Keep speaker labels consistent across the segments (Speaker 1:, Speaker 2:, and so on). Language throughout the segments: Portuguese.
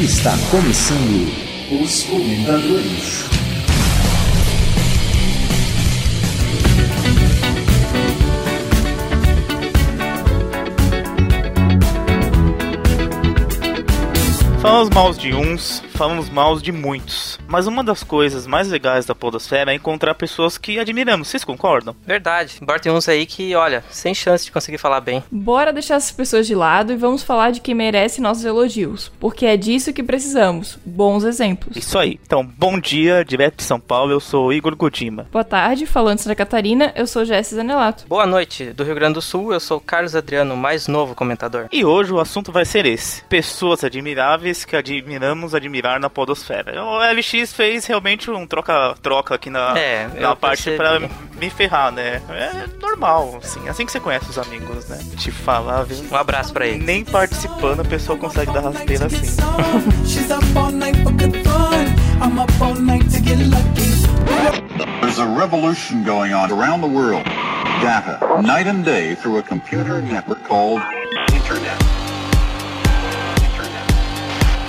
Speaker 1: Está começando os comentadores.
Speaker 2: Falamos mal de uns, falamos mal de muitos. Mas uma das coisas mais legais da Podosfera é encontrar pessoas que admiramos. Vocês concordam?
Speaker 3: Verdade. Embora tem uns aí que, olha, sem chance de conseguir falar bem.
Speaker 4: Bora deixar essas pessoas de lado e vamos falar de quem merece nossos elogios. Porque é disso que precisamos. Bons exemplos.
Speaker 2: Isso aí. Então, bom dia, direto de São Paulo, eu sou Igor Godima.
Speaker 4: Boa tarde, falando de Santa Catarina, eu sou Jéssica Zanelato.
Speaker 3: Boa noite, do Rio Grande do Sul, eu sou Carlos Adriano, mais novo comentador.
Speaker 2: E hoje o assunto vai ser esse: pessoas admiráveis que admiramos admirar na Podosfera. O LX fez realmente um troca-troca aqui na,
Speaker 3: É,
Speaker 2: na parte
Speaker 3: percebi.
Speaker 2: pra me ferrar, né? É normal, assim. Assim que você conhece os amigos, né? Te falar, viu?
Speaker 3: Um abraço pra ele.
Speaker 2: Nem participando a pessoa consegue dar rasteira assim.
Speaker 5: There's a revolution going on around the world. Data, night and day, through a computer network called Internet.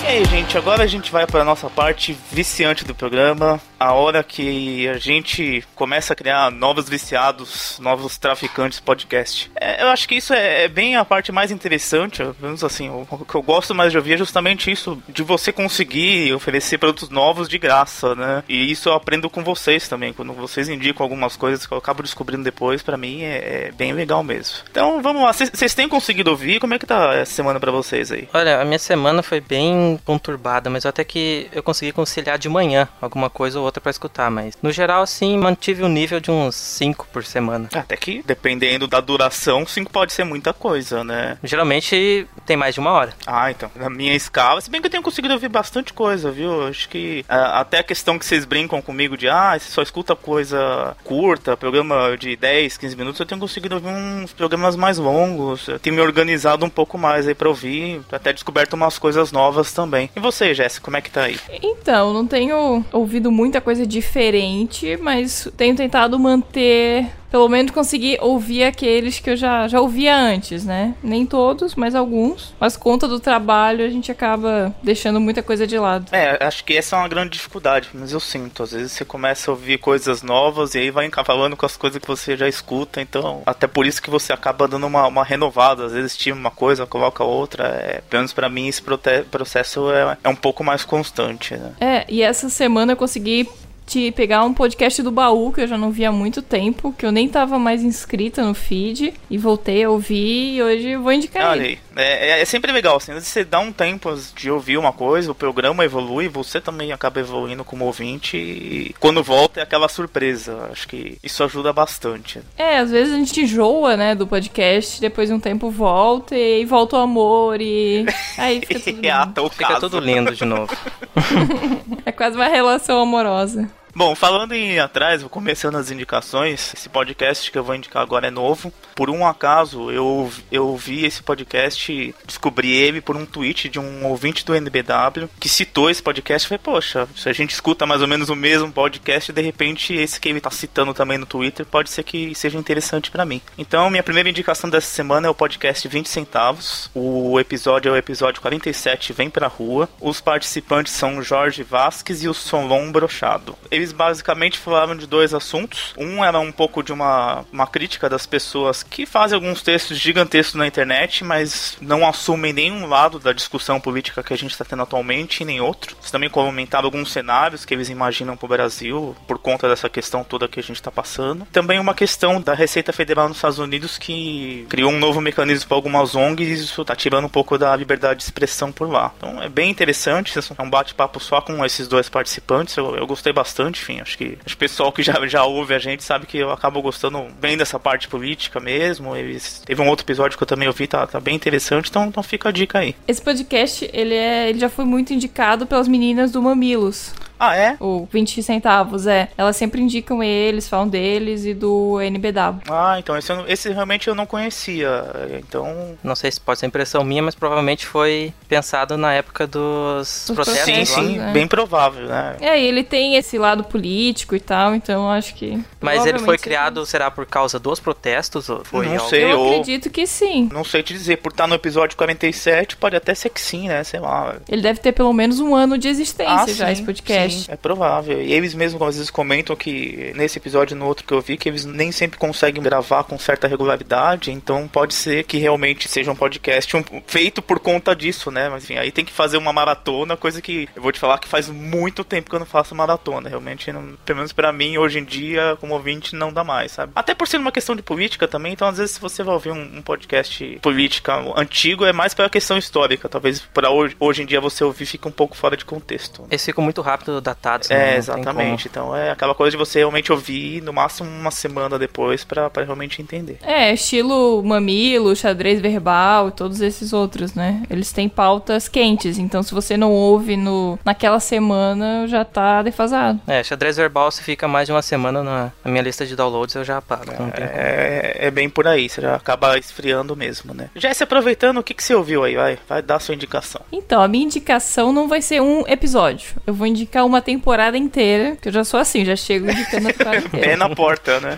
Speaker 2: E aí, gente, agora a gente vai para nossa parte viciante do programa, a hora que a gente começa a criar novos viciados, novos traficantes podcast. É, eu acho que isso é, é bem a parte mais interessante, pelo menos assim, o, o que eu gosto mais de ouvir é justamente isso, de você conseguir oferecer produtos novos de graça, né? E isso eu aprendo com vocês também, quando vocês indicam algumas coisas que eu acabo descobrindo depois, pra mim é, é bem legal mesmo. Então, vamos lá, vocês- têm conseguido ouvir? Como é que tá essa semana pra vocês aí?
Speaker 3: Olha, a minha semana foi bem conturbada, mas até que eu consegui conciliar de manhã alguma coisa ou outra pra escutar, mas no geral, assim, mantive o nível de uns 5 por semana.
Speaker 2: Até que, dependendo da duração, 5 pode ser muita coisa, né?
Speaker 3: Geralmente tem mais de uma hora.
Speaker 2: Ah, então, na minha escala, se bem que eu tenho conseguido ouvir bastante coisa, viu? Acho que até a questão que vocês brincam comigo de, ah, você só escuta coisa curta, programa de 10, 15 minutos, eu tenho conseguido ouvir uns programas mais longos, eu tenho me organizado um pouco mais aí pra ouvir, até descoberto umas coisas novas também. E você, Jéssica, como é que tá aí?
Speaker 4: Então, não tenho ouvido muita coisa diferente, mas tenho tentado manter. Pelo menos conseguir ouvir aqueles que eu já, já ouvia antes, né? Nem todos, mas alguns. Mas conta do trabalho, a gente acaba deixando muita coisa de lado.
Speaker 2: É, acho que essa é uma grande dificuldade, mas eu sinto. Às vezes você começa a ouvir coisas novas e aí vai falando com as coisas que você já escuta, então até por isso que você acaba dando uma, uma renovada. Às vezes tira uma coisa, coloca outra. É, pelo menos pra mim esse processo é, é um pouco mais constante, né?
Speaker 4: É, e essa semana eu consegui te pegar um podcast do baú que eu já não via há muito tempo, que eu nem tava mais inscrita no feed, e voltei a ouvir e hoje eu vou indicar
Speaker 2: Olha
Speaker 4: ele.
Speaker 2: aí, é, é- é sempre legal, assim, às vezes você dá um tempo de ouvir uma coisa, o programa evolui, você também acaba evoluindo como ouvinte e quando volta é aquela surpresa. Acho que isso ajuda bastante.
Speaker 4: É, às vezes a gente enjoa, né, do podcast, depois de um tempo volta e aí volta o amor e aí fica tudo
Speaker 2: É
Speaker 4: lindo.
Speaker 3: Fica
Speaker 2: caso.
Speaker 3: tudo lindo de novo.
Speaker 4: É quase uma relação amorosa.
Speaker 2: Bom, falando em atrás, vou começando as indicações. Esse podcast que eu vou indicar agora é novo. Por um acaso, eu, eu vi esse podcast, descobri ele por um tweet de um ouvinte do NBW que citou esse podcast. Falei, poxa, se a gente escuta mais ou menos o mesmo podcast, de repente esse que ele tá citando também no Twitter pode ser que seja interessante pra mim. Então, minha primeira indicação dessa semana é o podcast 20 centavos. O episódio é o episódio 47, Vem Pra Rua. Os participantes são Jorge Vasques e o Solon Brochado. Basicamente falavam de dois assuntos. Um era um pouco de uma, uma crítica das pessoas que fazem alguns textos gigantescos na internet, mas não assumem nenhum lado da discussão política que a gente está tendo atualmente e nem outro. Eles também comentavam alguns cenários que eles imaginam para o Brasil por conta dessa questão toda que a gente está passando. Também uma questão da Receita Federal nos Estados Unidos que criou um novo mecanismo para algumas ONGs e isso está tirando um pouco da liberdade de expressão por lá. Então é bem interessante, é um bate-papo só com esses dois participantes. Eu, eu gostei bastante, enfim, acho que o pessoal que já, já ouve a gente sabe que eu acabo gostando bem dessa parte política mesmo. Eles, teve um outro episódio que eu também ouvi, tá, tá bem interessante, então, então fica a dica aí.
Speaker 4: Esse podcast, ele, é, ele já foi muito indicado pelas meninas do Mamilos.
Speaker 2: Ah, é?
Speaker 4: O 20 centavos, é. Elas sempre indicam eles, falam deles e do NBW.
Speaker 2: Ah, então esse, esse realmente eu não conhecia. Então.
Speaker 3: Não sei se pode ser impressão minha, mas provavelmente foi pensado na época dos
Speaker 4: Dos
Speaker 3: protestos.
Speaker 2: Sim, sim,
Speaker 4: né?
Speaker 2: bem provável, né?
Speaker 4: É, e ele tem esse lado político e tal, então acho que.
Speaker 3: Mas ele foi criado, será por causa dos protestos? Ou foi
Speaker 2: Não
Speaker 3: algo-
Speaker 2: sei.
Speaker 4: Eu
Speaker 2: ou-
Speaker 4: acredito que sim.
Speaker 2: Não sei te dizer, por estar no episódio 47, pode até ser que sim, né? Sei lá.
Speaker 4: Ele deve ter pelo menos um ano de existência já,
Speaker 2: sim,
Speaker 4: esse podcast.
Speaker 2: sim, é provável. E eles mesmos às vezes comentam que nesse episódio e no outro que eu vi, que eles nem sempre conseguem gravar com certa regularidade, então pode ser que realmente seja um podcast um- feito por conta disso, né? Mas enfim, aí tem que fazer uma maratona, coisa que eu vou te falar que faz muito tempo que eu não faço maratona. Realmente, não- pelo menos pra mim, hoje em dia, como ouvinte, não dá mais, sabe? Até por ser uma questão de política também, então às vezes se você vai ouvir um, um podcast política antigo, é mais pela questão histórica. Talvez pra hoje, hoje em dia você ouvir fica um pouco fora de contexto.
Speaker 3: Eles ficam muito rápido datados. né?
Speaker 2: É, exatamente. Então é aquela coisa de você realmente ouvir no máximo uma semana depois pra, pra realmente entender.
Speaker 4: É, estilo mamilo, xadrez verbal e todos esses outros, né? Eles têm pautas quentes, então se você não ouve no, naquela semana, já tá defasado.
Speaker 3: É, xadrez verbal, se fica mais de uma semana na, na minha lista de downloads, eu já apago. Como.
Speaker 2: É, é bem por aí, você já acaba esfriando mesmo, né? Já se aproveitando, o que, que você ouviu aí? Vai, vai dar a sua indicação.
Speaker 4: Então, a minha indicação não vai ser um episódio. Eu vou indicar uma temporada inteira, que eu já sou assim, já chego indicando a temporada inteira.
Speaker 2: Pé na porta, né?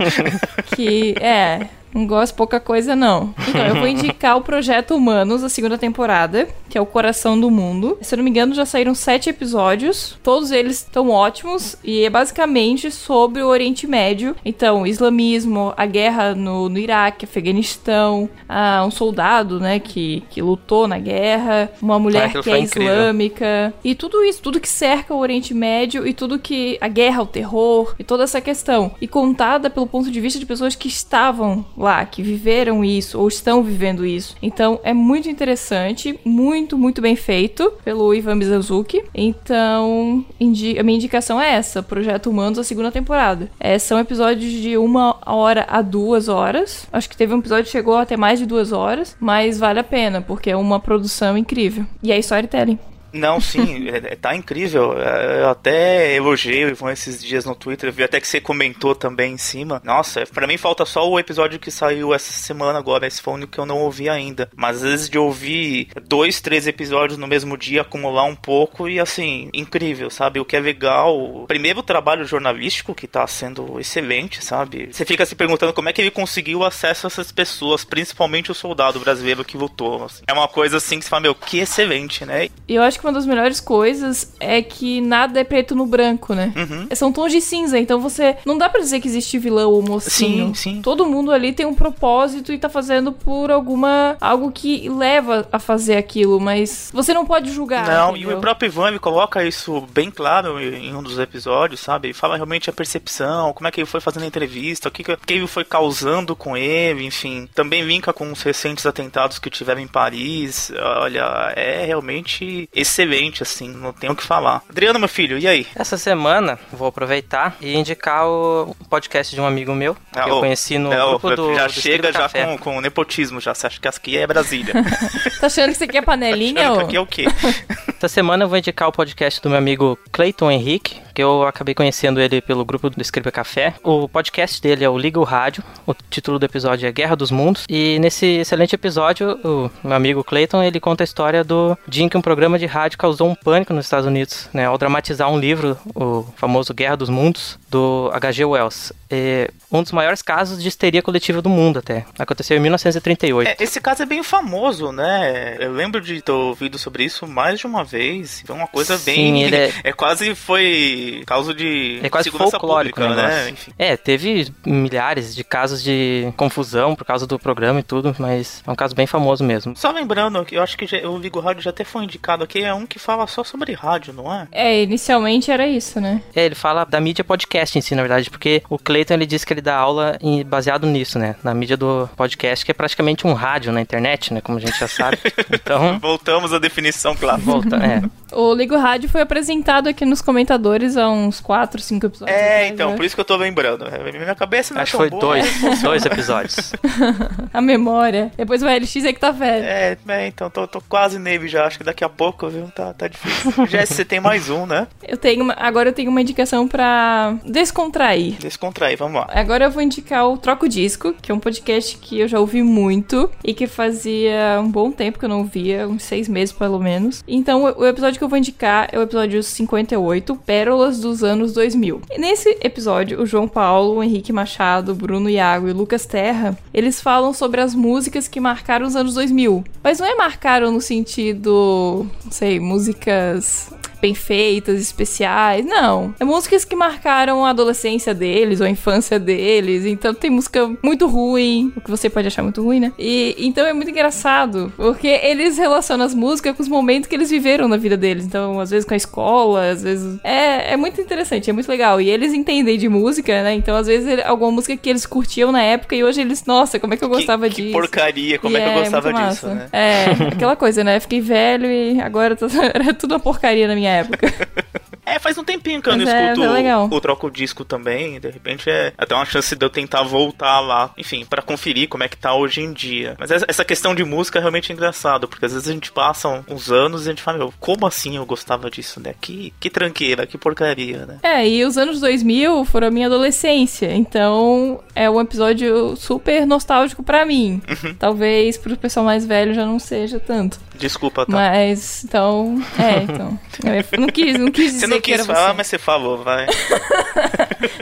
Speaker 4: que é. Não gosto de pouca coisa, não. Então, eu vou indicar o Projeto Humanos, a segunda temporada, que é o Coração do Mundo. Se eu não me engano, já saíram sete episódios. Todos eles estão ótimos e é basicamente sobre o Oriente Médio. Então, islamismo, a guerra no, no Iraque, Afeganistão, ah, um soldado, né, que, que lutou na guerra, uma mulher que é
Speaker 3: incrível.
Speaker 4: islâmica e tudo isso, tudo que cerca o Oriente Médio e tudo que a guerra, o terror e toda essa questão e contada pelo ponto de vista de pessoas que estavam lá, que viveram isso ou estão vivendo isso. Então é muito interessante, muito muito bem feito pelo Ivan Mizanzuki. Então a minha indicação é essa, Projeto Humanos a segunda temporada. É, são episódios de uma hora a duas horas. Acho que teve um episódio que chegou até mais de duas horas, mas vale a pena porque é uma produção incrível e é storytelling.
Speaker 2: Não, sim, é- é- tá incrível. É, Eu até elogiei o Ivan esses dias no Twitter, vi até que você comentou também em cima. Nossa, pra mim falta só o episódio que saiu essa semana agora, esse foi único que eu não ouvi ainda. Mas às vezes de ouvir dois, três episódios no mesmo dia, acumular um pouco e assim, incrível, sabe? O que é legal. Primeiro o trabalho jornalístico, que tá sendo excelente, sabe? Você fica se perguntando como é que ele conseguiu acesso a essas pessoas, principalmente o soldado brasileiro que lutou. assim. É uma coisa assim que você fala, meu, que excelente, né?
Speaker 4: Eu acho que uma das melhores coisas é que nada é preto no branco, né?
Speaker 2: Uhum.
Speaker 4: São tons de cinza, então você. Não dá pra dizer que existe vilão ou mocinho.
Speaker 2: Sim, sim.
Speaker 4: Todo mundo ali tem um propósito e tá fazendo por alguma. algo que leva a fazer aquilo, mas você não pode julgar.
Speaker 2: Não, e
Speaker 4: entendeu?
Speaker 2: o próprio Ivan ele coloca isso bem claro em um dos episódios, sabe? Ele fala realmente a percepção, como é que ele foi fazendo a entrevista, o que, que que ele foi causando com ele, enfim. Também linka com os recentes atentados que tiveram em Paris. Olha, é realmente excelente, assim, não tenho o que falar. Adriano, meu filho, e aí?
Speaker 3: Essa semana, vou aproveitar e indicar o podcast de um amigo meu, que
Speaker 2: Ah,
Speaker 3: eu
Speaker 2: ô,
Speaker 3: conheci no
Speaker 2: é,
Speaker 3: grupo do
Speaker 2: já
Speaker 3: do
Speaker 2: chega
Speaker 3: Escriba
Speaker 2: já
Speaker 3: Café.
Speaker 2: com, com nepotismo, já. Você acha que aqui é Brasília?
Speaker 4: Tá achando que você quer panelinha?
Speaker 2: Achando que
Speaker 4: ô?
Speaker 2: aqui é o quê?
Speaker 3: Essa semana eu vou indicar o podcast do meu amigo Clayton Henrique, que eu acabei conhecendo ele pelo grupo do Escriba Café. O podcast dele é o Liga o Rádio, o título do episódio é Guerra dos Mundos, e nesse excelente episódio, o meu amigo Clayton, ele conta a história do dia em que um programa de rádio causou um pânico nos Estados Unidos, né, ao dramatizar um livro, o famoso Guerra dos Mundos, do H.G. Wells. É um dos maiores casos de histeria coletiva do mundo até. Aconteceu em 1938.
Speaker 2: É, esse caso é bem famoso, né? Eu lembro de ter ouvido sobre isso mais de uma vez. Foi uma coisa
Speaker 3: Sim,
Speaker 2: bem.
Speaker 3: ele é-
Speaker 2: é quase foi causa de
Speaker 3: É quase folclórico
Speaker 2: pública, né? Enfim.
Speaker 3: É, teve milhares de casos de confusão por causa do programa e tudo, mas é um caso bem famoso mesmo.
Speaker 2: Só lembrando que eu acho que já- o Ligo Rádio já até foi indicado aqui, é um que fala só sobre rádio, não é?
Speaker 4: É, inicialmente era isso, né?
Speaker 3: É, ele fala da mídia podcast em si, na verdade, porque o Clayton ele diz que ele dá aula em- baseado nisso, né? Na mídia do podcast, que é praticamente um rádio na internet, né? Como a gente já sabe. Então,
Speaker 2: Voltamos à definição clássica.
Speaker 3: volta, é.
Speaker 4: O Ligo Rádio foi apresentado aqui nos comentadores há uns 4, 5 episódios.
Speaker 2: É,
Speaker 4: atrás,
Speaker 2: então,
Speaker 4: eu
Speaker 2: por isso que eu tô lembrando. É, Minha cabeça não
Speaker 3: Acho que
Speaker 2: é
Speaker 3: foi
Speaker 2: boa.
Speaker 3: dois, dois episódios.
Speaker 4: A memória. Depois o LX é que tá velho.
Speaker 2: É, é, então, tô, tô quase nele já. Acho que daqui a pouco, viu? Tá, tá difícil. Jess, você tem mais um, né?
Speaker 4: Eu tenho uma- agora eu tenho uma indicação pra descontrair.
Speaker 2: Descontrair, vamos lá.
Speaker 4: Agora eu vou indicar o Troco Disco, que é um podcast que eu já ouvi muito e que fazia um bom tempo que eu não ouvia, uns seis meses pelo menos. Então o o episódio que eu vou indicar é o episódio 58, Pérolas dos anos 2000. E nesse episódio, o João Paulo, o Henrique Machado, Bruno Iago e Lucas Terra, eles falam sobre as músicas que marcaram os anos 2000. Mas não é marcaram no sentido, não sei, músicas bem feitas, especiais. Não. É músicas que marcaram a adolescência deles, ou a infância deles. Então tem música muito ruim, o que você pode achar muito ruim, né? E então é muito engraçado, porque eles relacionam as músicas com os momentos que eles viveram na vida deles. Então, às vezes com a escola, às vezes. É, é muito interessante, é muito legal. E eles entendem de música, né? Então, às vezes, alguma música que eles curtiam na época e hoje eles, nossa, como é que eu gostava
Speaker 2: que,
Speaker 4: disso?
Speaker 2: Que porcaria, como
Speaker 4: E
Speaker 2: é que eu gostava
Speaker 4: muito
Speaker 2: disso, né?
Speaker 4: É, aquela coisa, né? Fiquei velho e agora tá- era tudo uma porcaria na minha época.
Speaker 2: É, faz um tempinho que eu não
Speaker 4: Mas é-
Speaker 2: escuto
Speaker 4: é legal.
Speaker 2: o Troco Disco também. De repente é até uma chance de eu tentar voltar lá, enfim, pra conferir como é que tá hoje em dia. Mas essa- questão de música é realmente engraçado, porque às vezes a gente passa uns anos e a gente fala, meu, como assim eu gostava disso, né? Que, que tranqueira, que porcaria, né?
Speaker 4: É, e os anos 2000 foram a minha adolescência, então é um episódio super nostálgico pra mim.
Speaker 2: Uhum.
Speaker 4: Talvez pro pessoal mais velho já não seja tanto.
Speaker 2: Desculpa, tá?
Speaker 4: Mas, então, é, então. Eu não quis, não quis dizer
Speaker 2: não quis
Speaker 4: era
Speaker 2: falar,
Speaker 4: você.
Speaker 2: mas você falou, vai.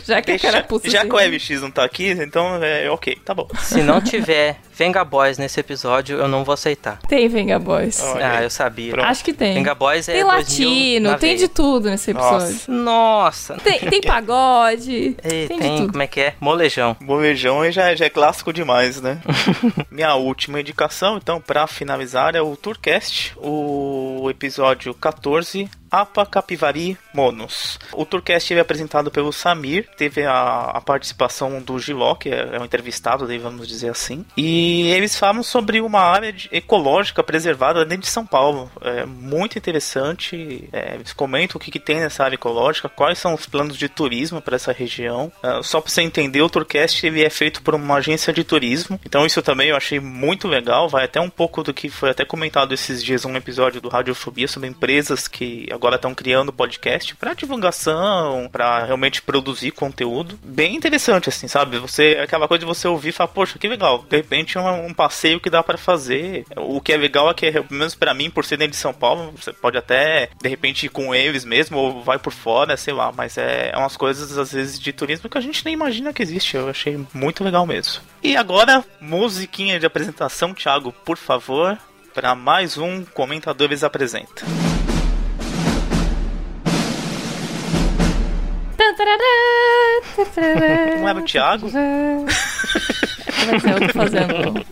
Speaker 4: Já que a
Speaker 2: Deixa-
Speaker 4: carapuça
Speaker 2: já
Speaker 4: assim.
Speaker 2: que o Evx não tá aqui, então é ok, tá bom.
Speaker 3: Se não tiver Venga Boys nesse episódio, eu não vou aceitar.
Speaker 4: Tem Venga Boys.
Speaker 3: Ah, eu sabia.
Speaker 2: Pronto.
Speaker 4: Acho que tem.
Speaker 3: Venga Boys é
Speaker 4: tem
Speaker 3: 2000
Speaker 4: latino, tem
Speaker 3: veia.
Speaker 4: de tudo nesse episódio.
Speaker 3: Nossa.
Speaker 4: Tem, tem pagode,
Speaker 3: E
Speaker 4: tem,
Speaker 3: tem,
Speaker 4: de tudo.
Speaker 3: como é que é? Molejão.
Speaker 2: Molejão já, já é clássico demais, né? Minha última indicação, então, pra finalizar, é o Tourcast, o episódio 14, Apa Capivari Monos. O Tourcast é apresentado pelo Samir, teve a, a participação do Giló, que é, é um entrevistado, vamos dizer assim. E eles falam sobre uma área de- ecológica preservada dentro de São Paulo. É muito interessante. é, eles comentam o que, que tem nessa área ecológica, quais são os planos de turismo para essa região. Ah, só para você entender, o Tourcast ele é feito por uma agência de turismo. Então isso também eu achei muito legal. Vai até um pouco do que foi até comentado esses dias um episódio do Radiofobia sobre empresas que agora estão criando podcast para divulgação, para realmente produzir conteúdo. Bem interessante assim, sabe? Você aquela coisa de você ouvir e falar, poxa, que legal. De repente é um, um passeio que dá para fazer. O que é legal é que, pelo menos para mim, por ser dentro de São Paulo, você pode até de repente ir com eles mesmo ou vai por fora, sei lá. Mas é, é umas coisas às vezes de turismo que a gente nem imagina que existe. Eu achei muito legal mesmo. E agora, musiquinha de apresentação, Thiago, por favor. Para mais um Comentadores Apresenta. Não era o Thiago?
Speaker 4: Ser eu tô fazendo.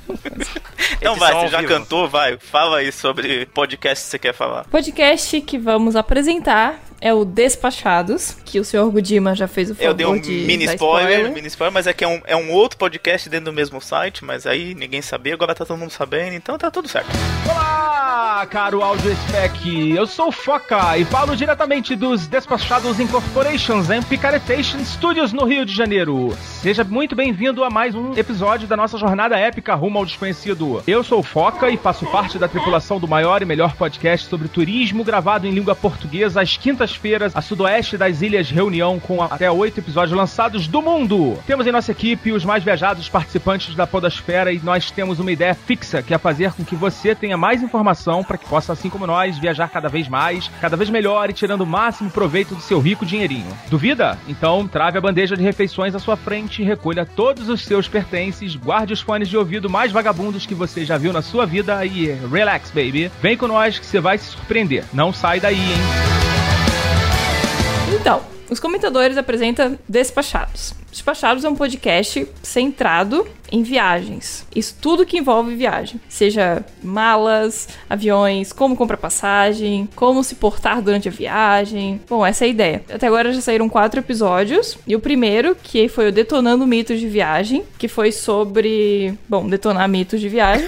Speaker 2: Então vai, você já
Speaker 3: vivo.
Speaker 2: cantou, vai. Fala aí sobre podcast que você quer falar.
Speaker 4: podcast que vamos apresentar é o Despachados, que o senhor Gudima já fez o favor
Speaker 2: Eu dei um
Speaker 4: de
Speaker 2: mini
Speaker 4: dar
Speaker 2: spoiler, mini spoiler, mas é que é um, é um outro podcast dentro do mesmo site, mas aí ninguém sabia, agora tá todo mundo sabendo, então tá tudo certo.
Speaker 6: Olá, caro Audio Spec. Eu sou o Foca e falo diretamente dos Despachados Incorporations em Picaretation Studios no Rio de Janeiro. Seja muito bem-vindo a mais um episódio da nossa jornada épica rumo ao desconhecido. Eu sou o Foca e faço parte da tripulação do maior e melhor podcast sobre turismo gravado em língua portuguesa às quintas-feiras a sudoeste das Ilhas Reunião com até oito episódios lançados do mundo. Temos em nossa equipe os mais viajados participantes da Podosfera e nós temos uma ideia fixa que é fazer com que você tenha mais informação para que possa, assim como nós, viajar cada vez mais, cada vez melhor e tirando o máximo proveito do seu rico dinheirinho. Duvida? Então trave a bandeja de refeições à sua frente, recolha todos os seus pertences, guarde os fones de ouvido mais vagabundos que você já viu na sua vida e relax, baby. Vem com nós que você vai se surpreender. Não sai daí, hein?
Speaker 4: Então, os comentadores apresentam Despachados. Despachados é um podcast centrado em viagens. Isso tudo que envolve viagem. Seja malas, aviões, como comprar passagem, como se portar durante a viagem. Bom, essa é a ideia. Até agora já saíram quatro episódios. E o primeiro, que foi o Detonando Mitos de Viagem, que foi sobre. Bom, detonar mitos de viagem.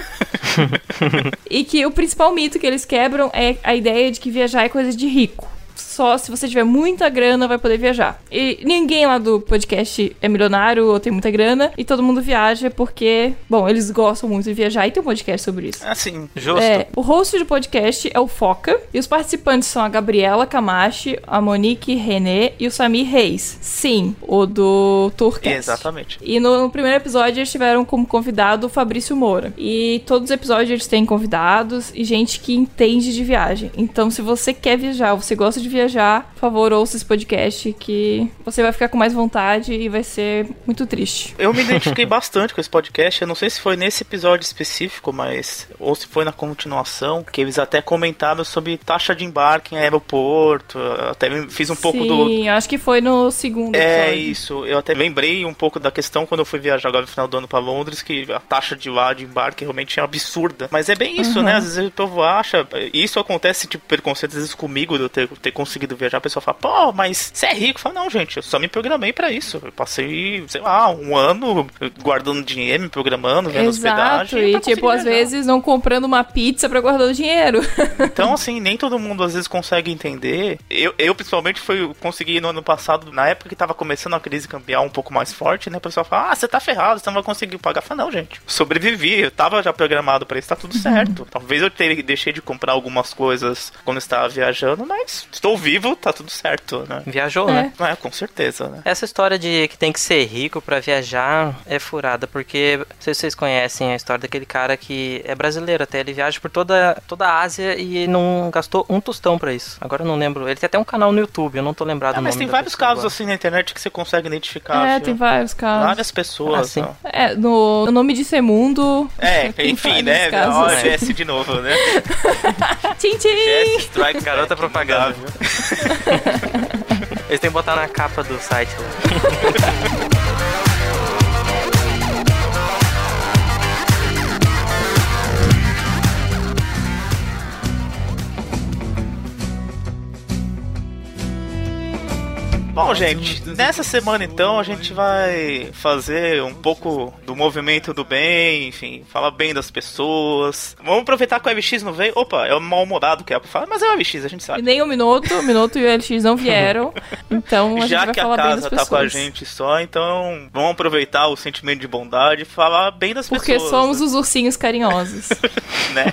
Speaker 4: e que o principal mito que eles quebram é a ideia de que viajar é coisa de rico. Só se você tiver muita grana vai poder viajar. E ninguém lá do podcast é milionário ou tem muita grana. E todo mundo viaja porque, bom, eles gostam muito de viajar e tem um podcast sobre isso.
Speaker 2: Assim, justo.
Speaker 4: É, o host do podcast é o Foca. E os participantes são a Gabriela Camachi, a Monique René e o Samir Reis. Sim, o do Tourcast.
Speaker 2: Exatamente.
Speaker 4: E no primeiro episódio eles tiveram como convidado o Fabrício Moura. E todos os episódios eles têm convidados e gente que entende de viagem. Então, se você quer viajar, você gosta de viajar, por favor, ouça esse podcast que você vai ficar com mais vontade e vai ser muito triste.
Speaker 2: Eu me identifiquei bastante com esse podcast. Eu não sei se foi nesse episódio específico, mas. Ou se foi na continuação, que eles até comentaram sobre taxa de embarque em aeroporto. Eu Até fiz um pouco do.
Speaker 4: Sim, acho que foi no segundo
Speaker 2: É
Speaker 4: episódio.
Speaker 2: isso, eu até lembrei um pouco da questão quando eu fui viajar agora no final do ano pra Londres, que a taxa de lá de embarque realmente é absurda. Mas é bem isso, né? Às vezes o povo acha, isso acontece tipo preconceito às vezes comigo de eu ter, ter conseguido viajar, a pessoa fala, pô, mas você é rico? Fala, não, gente, eu só me programei pra isso. Eu passei, sei lá, um ano guardando dinheiro, me programando, vendo
Speaker 4: Exato,
Speaker 2: hospedagem.
Speaker 4: e tipo,
Speaker 2: conseguir
Speaker 4: às
Speaker 2: viajar.
Speaker 4: vezes não comprando uma pizza pra guardar o dinheiro.
Speaker 2: Então, assim, nem todo mundo às vezes consegue entender. Eu, eu principalmente, foi consegui no ano passado, na época que tava começando a crise cambial um pouco mais forte, né? O pessoal fala, ah, você tá ferrado, você não vai conseguir pagar. Eu falo, não, gente, sobrevivi, eu tava já programado pra isso, tá tudo certo. Talvez eu ter, deixei de comprar algumas coisas quando estava viajando, mas estou vivo, tá tudo certo, né?
Speaker 3: Viajou,
Speaker 4: É.
Speaker 3: né?
Speaker 2: É, com certeza, né?
Speaker 3: Essa história de que tem que ser rico pra viajar é furada, porque não sei se vocês conhecem a história daquele cara que é brasileiro até, ele viaja por toda, toda a Ásia e não gastou um tostão pra isso. Agora eu não lembro, ele tem até um canal no YouTube, eu não tô lembrado
Speaker 2: Ah,
Speaker 3: o
Speaker 2: mas
Speaker 3: nome
Speaker 2: tem
Speaker 3: da
Speaker 2: vários
Speaker 3: pessoa
Speaker 2: casos
Speaker 3: agora.
Speaker 2: assim na internet que você consegue identificar.
Speaker 4: é,
Speaker 2: viu?
Speaker 4: tem vários casos.
Speaker 2: Várias pessoas.
Speaker 3: Ah, sim.
Speaker 2: ó.
Speaker 4: É, no, no nome de Semundo.
Speaker 2: É, enfim, né?
Speaker 4: casos.
Speaker 2: Ó, Jesse de novo, né?
Speaker 4: Tchim, tchim!
Speaker 2: Jesse Strike
Speaker 3: Garota
Speaker 2: Back,
Speaker 3: propaganda. Eles têm que botar na capa do site lá.
Speaker 2: Bom, gente, nessa semana então a gente vai fazer um pouco do movimento do bem, enfim, falar bem das pessoas. Vamos aproveitar que o LX não veio. Opa, é o mal-humorado que é pra falar, mas é o LX, a gente
Speaker 4: E
Speaker 2: sabe.
Speaker 4: nem o Minuto, o Minuto e o LX não vieram. Então a gente
Speaker 2: Já
Speaker 4: vai
Speaker 2: que a
Speaker 4: falar bem das
Speaker 2: casa
Speaker 4: pessoas.
Speaker 2: tá com a gente só, então vamos aproveitar o sentimento de bondade e falar bem das
Speaker 4: Porque
Speaker 2: pessoas.
Speaker 4: somos os ursinhos carinhosos.
Speaker 2: né?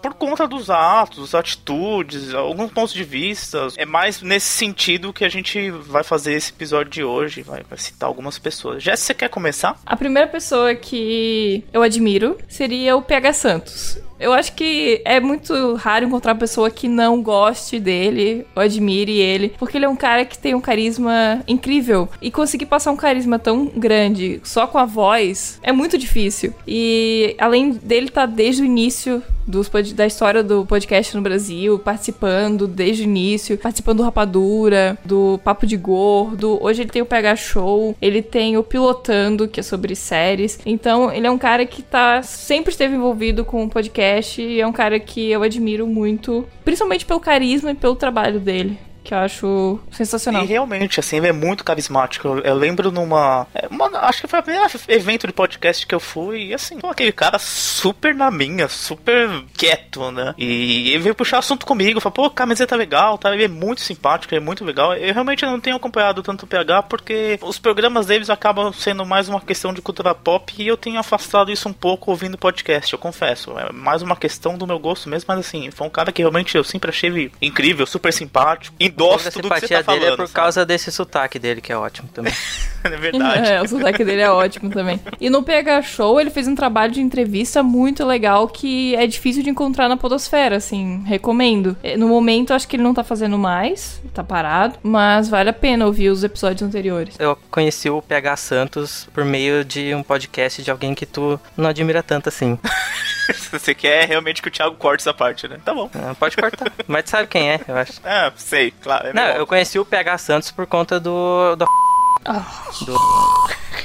Speaker 2: Por conta dos atos, atitudes, alguns pontos de vista. É mais nesse sentido que a gente vai fazer esse episódio de hoje. Vai, vai citar algumas pessoas. Jess, você quer começar?
Speaker 4: A primeira pessoa que eu admiro seria o PH Santos. Eu acho que é muito raro encontrar uma pessoa que não goste dele ou admire ele, porque ele é um cara que tem um carisma incrível. E conseguir passar um carisma tão grande só com a voz é muito difícil. E além dele estar desde o início dos da história do podcast no Brasil, participando desde o início, participando do Rapadura, do Papo de Gordo. Hoje ele tem o PH Show, ele tem o Pilotando, que é sobre séries. Então, ele é um cara que tá sempre esteve envolvido com o podcast e é um cara que eu admiro muito, principalmente pelo carisma e pelo trabalho dele. Que eu acho sensacional.
Speaker 2: E realmente, assim, ele é muito carismático. Eu, eu lembro numa, é, uma- Acho que foi o primeiro evento de podcast que eu fui. E assim, pô, aquele cara super na minha, super quieto, né? E ele veio puxar assunto comigo. Falou, pô, camiseta legal, tá? Ele é muito simpático, ele é muito legal. Eu realmente não tenho acompanhado tanto o PH porque os programas deles acabam sendo mais uma questão de cultura pop e eu tenho afastado isso um pouco ouvindo podcast, eu confesso. É mais uma questão do meu gosto mesmo, mas assim, foi um cara que realmente eu sempre achei incrível, super simpático. Endosso
Speaker 3: a
Speaker 2: tudo que você
Speaker 3: simpatia
Speaker 2: tá falando.
Speaker 3: dele é por
Speaker 2: sabe?
Speaker 3: causa desse sotaque dele, que é ótimo também.
Speaker 2: É verdade.
Speaker 4: É, o sotaque dele é ótimo também. E no PH Show, ele fez um trabalho de entrevista muito legal que é difícil de encontrar na podosfera, assim, recomendo. É, No momento, acho que ele não tá fazendo mais, tá parado, mas vale a pena ouvir os episódios anteriores.
Speaker 3: Eu conheci o PH Santos por meio de um podcast de alguém que tu não admira tanto assim.
Speaker 2: Você quer realmente que o Thiago corte essa parte, né? Tá bom.
Speaker 3: Ah, Pode cortar. Mas tu sabe quem é, eu acho.
Speaker 2: Ah, sei, claro. é
Speaker 3: Não, eu conheci o PH Santos por conta do. do... do...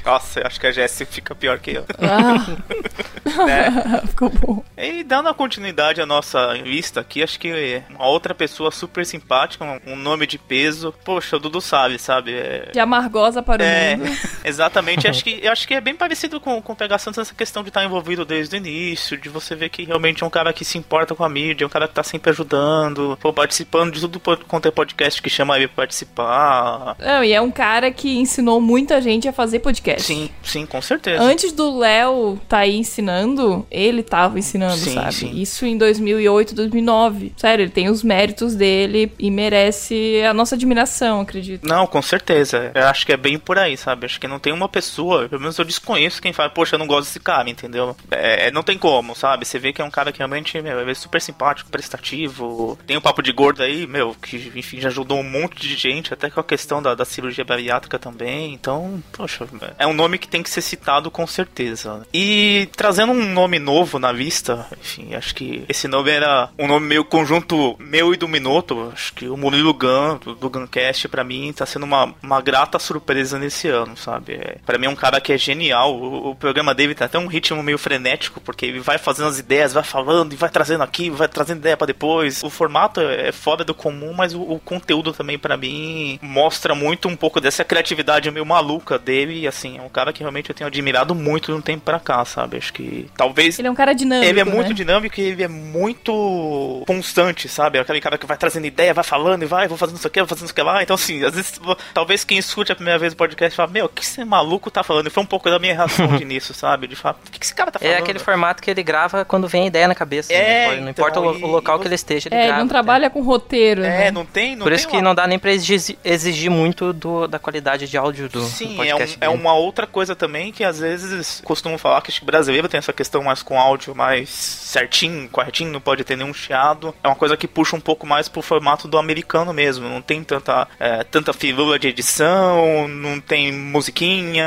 Speaker 2: Nossa, eu acho que a Jéssica fica pior que eu.
Speaker 4: Ah,
Speaker 2: né?
Speaker 4: ficou bom.
Speaker 2: E dando a continuidade à nossa lista aqui, acho que uma outra pessoa super simpática, um- nome de peso. Poxa, o Dudu sabe, sabe? É,
Speaker 4: De amargosa para o
Speaker 2: É,
Speaker 4: mundo.
Speaker 2: exatamente. acho que, eu acho que é bem parecido com, com o Pega Santos essa questão de estar envolvido desde o início, de você ver que realmente é um cara que se importa com a mídia, é um cara que tá sempre ajudando, pô, participando de tudo quanto é podcast que chama ele pra participar.
Speaker 4: Não, e é um cara que ensinou muita gente a fazer podcast.
Speaker 2: Sim, sim, com certeza.
Speaker 4: Antes do Léo tá aí ensinando, ele tava ensinando,
Speaker 2: Sim,
Speaker 4: sabe?
Speaker 2: sim.
Speaker 4: Isso em 2008, 2009. Sério, ele tem os méritos dele e merece a nossa admiração, acredito.
Speaker 2: Não, com certeza. Eu acho que é bem por aí, sabe? Acho que não tem uma pessoa, pelo menos eu desconheço quem fala, poxa, eu não gosto desse cara, entendeu? É, não tem como, sabe? Você vê que é um cara que realmente, meu, é super simpático, prestativo. Tem o papo de gordo aí, meu, que, enfim, já ajudou um monte de gente, até com a questão da, da cirurgia bariátrica também. Então, poxa, é um nome que tem que ser citado com certeza. E trazendo um nome novo na lista, enfim, acho que esse nome era um nome meio conjunto meu e do Minoto. Acho que o Murilo Gun, do, do Guncast, pra mim, tá sendo uma, uma grata surpresa nesse ano, sabe? É, pra mim é um cara que é genial. O, o programa dele tem até um ritmo meio frenético, porque ele vai fazendo as ideias, vai falando e vai trazendo aqui, vai trazendo ideia pra depois. O formato é fora do comum, mas o, o conteúdo também, pra mim, mostra muito um pouco dessa criatividade meio maluca dele. E assim, é um cara que realmente eu tenho admirado muito de um tempo pra cá, sabe? Acho que talvez
Speaker 4: Ele é um cara dinâmico.
Speaker 2: ele é muito
Speaker 4: né?
Speaker 2: dinâmico e ele é muito constante, sabe? Aquele cara que vai trazendo ideia, vai falando e vai, vou fazendo isso aqui, vou fazendo isso aqui lá. Então, assim, às vezes, talvez quem escute a primeira vez o podcast fala, meu, o que esse maluco tá falando? E foi um pouco da minha reação de nisso, sabe? De falar, o que esse cara tá falando?
Speaker 3: É aquele formato que ele grava quando vem a ideia na cabeça.
Speaker 2: É,
Speaker 3: né? Não
Speaker 2: então,
Speaker 3: importa o, lo-
Speaker 2: e-
Speaker 3: o local
Speaker 2: e
Speaker 3: que ele esteja, ele
Speaker 4: É, ele
Speaker 3: grava.
Speaker 4: não trabalha com roteiro,
Speaker 2: É,
Speaker 4: né?
Speaker 2: não tem, não
Speaker 3: Por
Speaker 2: tem
Speaker 3: isso que
Speaker 2: uma-
Speaker 3: não dá nem pra exigir, exigir muito do, da qualidade de áudio do, do
Speaker 2: Sim, é, um-
Speaker 3: podcast.
Speaker 2: é
Speaker 3: dele.
Speaker 2: uma outra coisa também que às vezes costumam falar que acho que brasileiro tem essa questão mais com áudio mais certinho, corretinho, não pode ter nenhum chiado. É uma coisa que puxa um pouco mais pro formato do americano mesmo. Não tem tanta, é, tanta firula de edição, não tem musiquinha,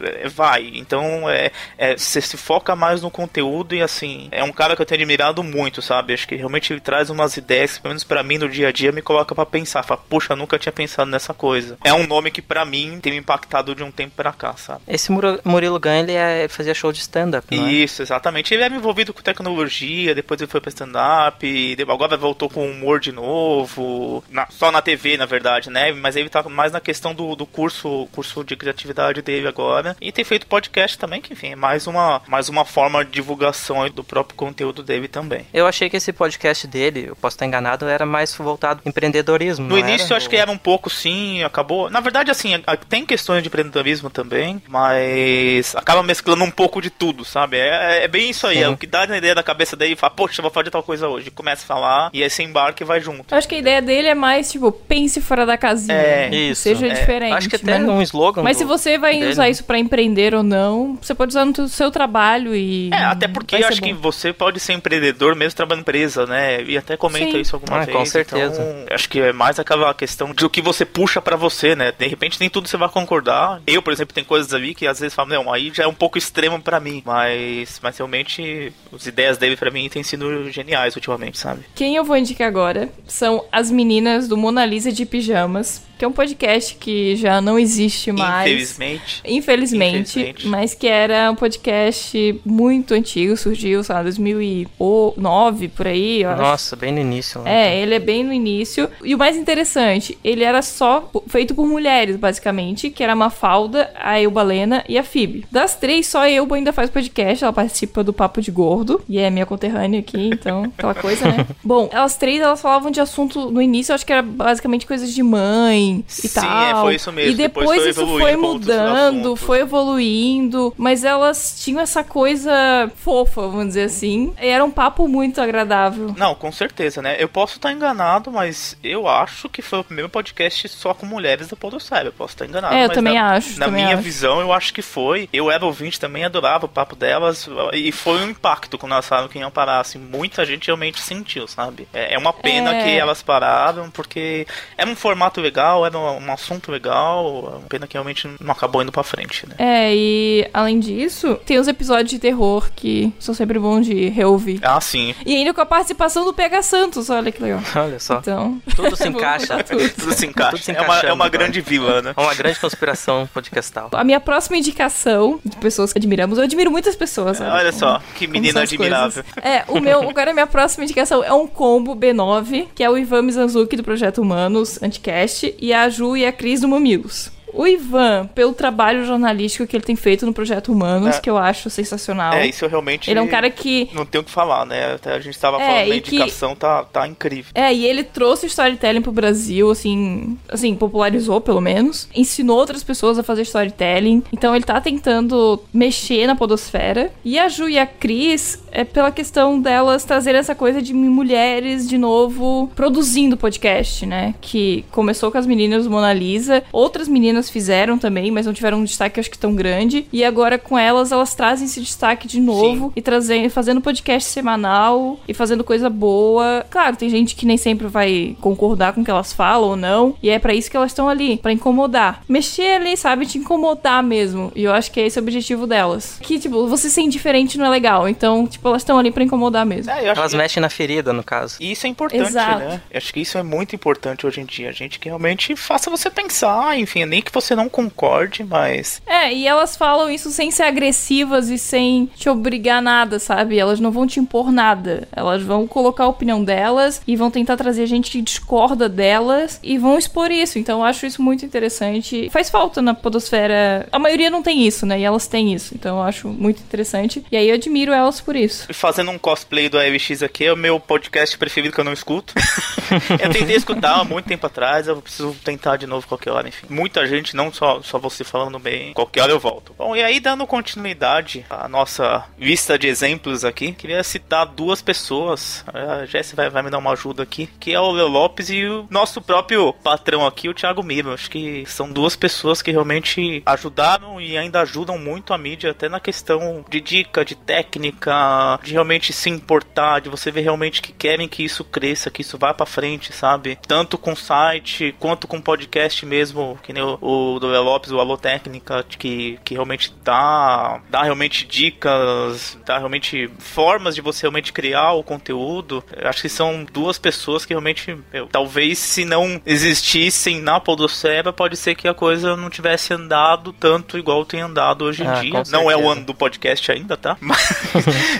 Speaker 2: é, vai. Então é, é, você se foca mais no conteúdo e assim, é um cara que eu tenho admirado muito, sabe? Acho que realmente ele traz umas ideias pelo menos pra mim, no dia a dia, me coloca pra pensar. Fala, poxa, eu nunca tinha pensado nessa coisa. É um nome que pra mim tem me impactado de um tempo pra cá, sabe?
Speaker 3: Esse Murilo Gun, ele, é, ele fazia show de stand-up, não é?
Speaker 2: Isso, exatamente. Ele era envolvido com tecnologia, depois ele foi pra stand-up, agora voltou com humor de novo, na- só na TV, na verdade, né? Mas ele tá mais na questão do, do curso, curso de criatividade dele agora. E tem feito podcast também, que enfim, é mais uma, mais uma forma de divulgação do próprio conteúdo dele também.
Speaker 3: Eu achei que esse podcast dele, eu posso estar enganado, era mais voltado empreendedorismo.
Speaker 2: No início
Speaker 3: era?
Speaker 2: eu acho que era um pouco sim, acabou. Na verdade, assim, a- tem questões de empreendedorismo também, mas acaba mesclando um pouco de tudo, sabe? É, é bem isso aí,
Speaker 3: Sim.
Speaker 2: é o que dá na ideia da cabeça dele e fala, poxa, vou fazer tal coisa hoje. Começa a falar e aí você embarca e vai junto.
Speaker 4: Eu acho que a ideia dele é mais, tipo, pense fora da casinha.
Speaker 2: É,
Speaker 4: né?
Speaker 3: isso,
Speaker 4: Seja
Speaker 2: é.
Speaker 4: diferente.
Speaker 3: Acho que até
Speaker 4: mas-
Speaker 3: um slogan.
Speaker 4: Mas
Speaker 3: do-
Speaker 4: se você vai
Speaker 3: dele.
Speaker 4: usar isso pra empreender ou não, você pode usar no seu trabalho e.
Speaker 2: É, até porque eu acho que
Speaker 4: bom.
Speaker 2: você pode ser empreendedor mesmo trabalhando em empresa, né? E até comenta
Speaker 4: Sim.
Speaker 2: isso alguma
Speaker 3: Ah,
Speaker 2: vez.
Speaker 3: com certeza.
Speaker 2: Então, acho que é mais aquela questão de o que você puxa pra você, né? De repente nem tudo você vai concordar. Eu, por exemplo, tem coisas ali que às vezes falo, não, aí já é um pouco extremo pra mim. Mas, mas realmente as ideias dele pra mim têm sido geniais ultimamente, sabe?
Speaker 4: Quem eu vou indicar agora são as meninas do Mona Lisa de Pijamas, que é um podcast que já não existe mais.
Speaker 2: Infelizmente.
Speaker 4: Infelizmente,
Speaker 2: Infelizmente.
Speaker 4: mas que era um podcast muito antigo, surgiu, sei lá, 2009, por aí, eu acho.
Speaker 3: Nossa, bem no início. né?
Speaker 4: É, ele é bem no início. E o mais interessante, ele era só feito por mulheres, basicamente, que era a Mafalda, a Elba Lena e a Phoebe. Das três, só a Elba ainda faz podcast, ela participa do Papo de Gordo, e é minha conterrânea aqui, então, aquela coisa, né? Bom, elas três, elas falavam de assunto, no início, eu acho que era basicamente coisas de mãe e
Speaker 2: Sim,
Speaker 4: tal.
Speaker 2: é, foi isso mesmo.
Speaker 4: E depois,
Speaker 2: Depois
Speaker 4: isso foi mudando, foi evoluindo, mas elas tinham essa coisa fofa, vamos dizer assim, e era um papo muito agradável.
Speaker 2: Não, com certeza, né? Eu posso estar enganado, mas eu acho que foi o primeiro podcast só com mulheres da Podosfera. Eu posso estar enganado.
Speaker 4: É, eu também
Speaker 2: na,
Speaker 4: acho,
Speaker 2: Na
Speaker 4: também
Speaker 2: minha
Speaker 4: acho.
Speaker 2: visão, eu acho que foi. Eu era ouvinte também, adorava o papo delas. E foi um impacto quando elas falaram que iam parar. Assim, muita gente realmente sentiu, sabe? É, é uma pena
Speaker 4: É.
Speaker 2: que elas pararam, porque é um formato legal. Legal, era um, um assunto legal, pena que realmente não acabou indo pra frente, né?
Speaker 4: É, e além disso, tem os episódios de terror que são sempre bons de reouvir.
Speaker 2: Ah, sim.
Speaker 4: E ainda com a participação do Pega Santos, olha que legal.
Speaker 3: Olha só.
Speaker 4: Então.
Speaker 3: Tudo se
Speaker 4: vamos
Speaker 3: encaixa.
Speaker 4: tudo.
Speaker 2: Tudo se encaixa.
Speaker 3: Tudo se
Speaker 2: é, uma, é uma
Speaker 3: agora.
Speaker 2: grande vila, né?
Speaker 3: É uma grande conspiração podcastal.
Speaker 4: A minha próxima indicação de pessoas que admiramos, eu admiro muitas pessoas. sabe?
Speaker 2: Olha só, que menina admirável.
Speaker 4: coisas. É, o meu, agora a minha próxima indicação é um combo B9, que é o Ivan Mizanzuki do Projeto Humanos Anticast e a Ju e a Cris do Mamilos. O Ivan, pelo trabalho jornalístico que ele tem feito no Projeto Humanos,
Speaker 2: É.
Speaker 4: que eu acho sensacional.
Speaker 2: É, isso eu realmente.
Speaker 4: Ele é um cara que
Speaker 2: Não tenho o que falar, né? Até a gente tava
Speaker 4: É,
Speaker 2: falando da
Speaker 4: e que-
Speaker 2: indicação, tá, tá incrível.
Speaker 4: É, e ele trouxe o storytelling pro Brasil, assim, assim, popularizou pelo menos. Ensinou outras pessoas a fazer storytelling. Então ele tá tentando mexer na podosfera. E a Ju e a Cris é pela questão delas trazerem essa coisa de mulheres de novo produzindo podcast, né? Que começou com as meninas do Mona Lisa. Outras meninas fizeram também, mas não tiveram um destaque acho que tão grande. E agora com elas, elas trazem esse destaque de novo e trazendo, fazendo podcast semanal e fazendo coisa boa. Claro, tem gente que nem sempre vai concordar com o que elas falam ou não, e é pra isso que elas estão ali, pra incomodar. Mexer ali, sabe, te incomodar mesmo. E eu acho que é esse o objetivo delas. Que tipo, você ser indiferente não é legal, então, tipo, elas estão ali pra incomodar mesmo.
Speaker 2: É, eu acho
Speaker 3: Elas
Speaker 2: que
Speaker 3: mexem na ferida, no caso.
Speaker 2: E isso é importante,
Speaker 4: Exato.
Speaker 2: né? Eu acho que isso é muito importante hoje em dia. A gente que realmente faça você pensar, enfim, nem que você não concorde, mas.
Speaker 4: É, e elas falam isso sem ser agressivas e sem te obrigar a nada, sabe? Elas não vão te impor nada. Elas vão colocar a opinião delas e vão tentar trazer gente que discorda delas e vão expor isso. Então eu acho isso muito interessante. Faz falta na podosfera. A maioria não tem isso, né? E elas têm isso. Então eu acho muito interessante. E aí eu admiro elas por isso.
Speaker 2: Fazendo um cosplay do AVX aqui, é o meu podcast preferido que eu não escuto. eu tentei escutar há muito tempo atrás, eu preciso tentar de novo qualquer hora, enfim. Muita gente, não só, só você falando bem, qualquer hora eu volto. Bom, e aí dando continuidade à nossa lista de exemplos aqui, queria citar duas pessoas. A Jess vai, vai me dar uma ajuda aqui, que é o Leo Lopes e o nosso próprio patrão aqui, o Thiago Miro. Acho que são duas pessoas que realmente ajudaram e ainda ajudam muito a mídia, até na questão de dica, de técnica, de realmente se importar, de você ver realmente que querem que isso cresça, que isso vá pra frente, sabe? Tanto com site quanto com podcast mesmo, que nem o, o do Leo Lopes, o Alô Técnica, que, que realmente dá, dá realmente dicas, dá realmente formas de você realmente criar o conteúdo. Eu acho que são duas pessoas que realmente, meu, talvez se não existissem na Podosfera, pode ser que a coisa não tivesse andado tanto igual tem andado hoje em
Speaker 3: Ah,
Speaker 2: dia. Não é o ano do podcast ainda, tá? Mas,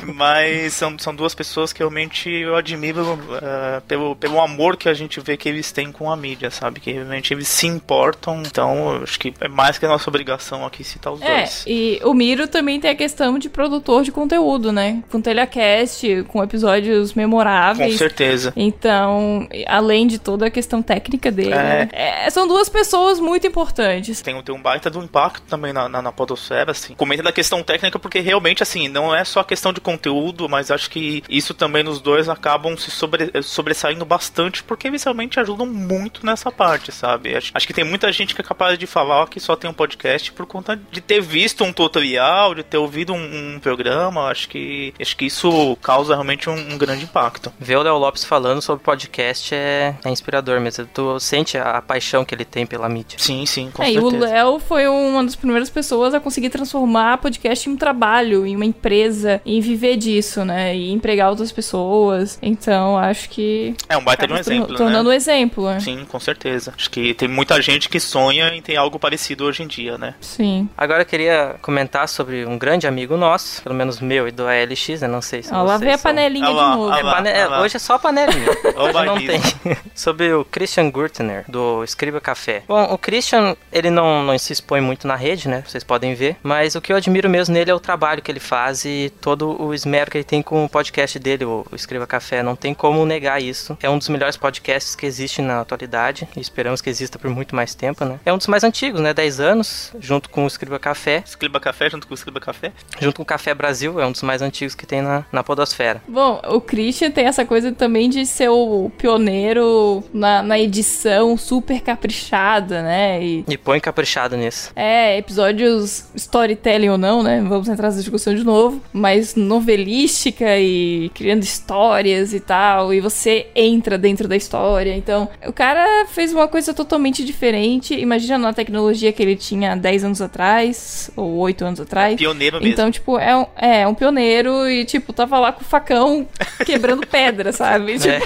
Speaker 2: mas são, são duas pessoas que realmente eu admiro eh, pelo, pelo amor que a gente vê que eles têm com a mídia, sabe? Que realmente eles se importam. Então, eu acho que é mais que a nossa obrigação aqui citar os
Speaker 4: É,
Speaker 2: dois.
Speaker 4: e o Miro também tem a questão de produtor de conteúdo, né? Com telecast, com episódios
Speaker 2: Com
Speaker 4: memoráveis.
Speaker 2: certeza.
Speaker 4: Então, além de toda a questão técnica dele,
Speaker 2: É.
Speaker 4: né? É, são duas pessoas muito importantes.
Speaker 2: Tem, tem um baita do impacto também na, na, na podosfera, assim. Comenta da questão técnica, porque realmente, assim, não é só questão de conteúdo, mas acho que isso também nos dois acabam se sobre, sobressaindo bastante, porque eles realmente ajudam muito nessa parte, sabe? Acho, acho que tem muita gente que é capaz de falar que só tem um podcast por conta de ter visto um tutorial, de ter ouvido um, um programa. Acho que, acho que isso causa realmente um, um grande impacto.
Speaker 3: Ver o Léo Lopes falando sobre podcast é, é inspirador mesmo. Tu sente a, a paixão que ele tem pela mídia.
Speaker 2: Sim, sim, com
Speaker 4: É, e o
Speaker 2: certeza.
Speaker 4: Léo foi uma das primeiras pessoas a conseguir transformar podcast em um trabalho, em uma empresa, e viver disso, né? E empregar outras pessoas. Então, acho que.
Speaker 2: É um baita de um exemplo,
Speaker 4: tornando
Speaker 2: né?
Speaker 4: um exemplo, né?
Speaker 2: Sim, com certeza. Acho que tem muita gente que sonha em ter algo parecido hoje em dia, né?
Speaker 4: Sim.
Speaker 3: Agora eu queria comentar sobre um grande amigo nosso, pelo menos meu e do ALX, eu não sei se
Speaker 4: Ó, lá vem a
Speaker 3: são-
Speaker 4: panelinha
Speaker 2: Ah lá,
Speaker 4: de novo.
Speaker 2: ah
Speaker 3: É,
Speaker 2: lá,
Speaker 3: pane-
Speaker 2: ah
Speaker 3: é,
Speaker 2: lá.
Speaker 3: hoje é só panelinha.
Speaker 2: Ó o
Speaker 3: Hoje não tem. Sobre o Christian Gurtner, do Escriba Café. Bom, o Christian, ele não, não se expõe muito na rede, né? Vocês podem ver. Mas o que eu admiro mesmo nele é o trabalho que ele faz e todo o esmero que ele tem com o podcast dele, o o Escriba Café. Não tem como negar isso. É um dos melhores podcasts que existe na atualidade. E esperamos que exista por muito mais tempo, né? É um dos mais antigos, né? 10 anos, junto com o Escriba Café.
Speaker 2: Escriba Café junto com o Escriba Café.
Speaker 3: Junto com o Café Brasil, é um dos mais antigos que tem na, na podosfera.
Speaker 4: Bom, o Christian tem essa coisa também de ser o pioneiro na, na edição super caprichada, né? E
Speaker 3: E põe caprichado nisso.
Speaker 4: é, episódios storytelling ou não, né? Vamos entrar nessa discussão de novo. Mas novelística e criando histórias e tal, e você entra dentro da história. Então, o cara fez uma coisa totalmente diferente. Imagina na tecnologia que ele tinha 10 anos atrás, ou 8 anos atrás.
Speaker 2: Pioneiro mesmo.
Speaker 4: Então, tipo, é um, é um pioneiro e, tipo, tava lá com o facão quebrando pedra, sabe? Tipo,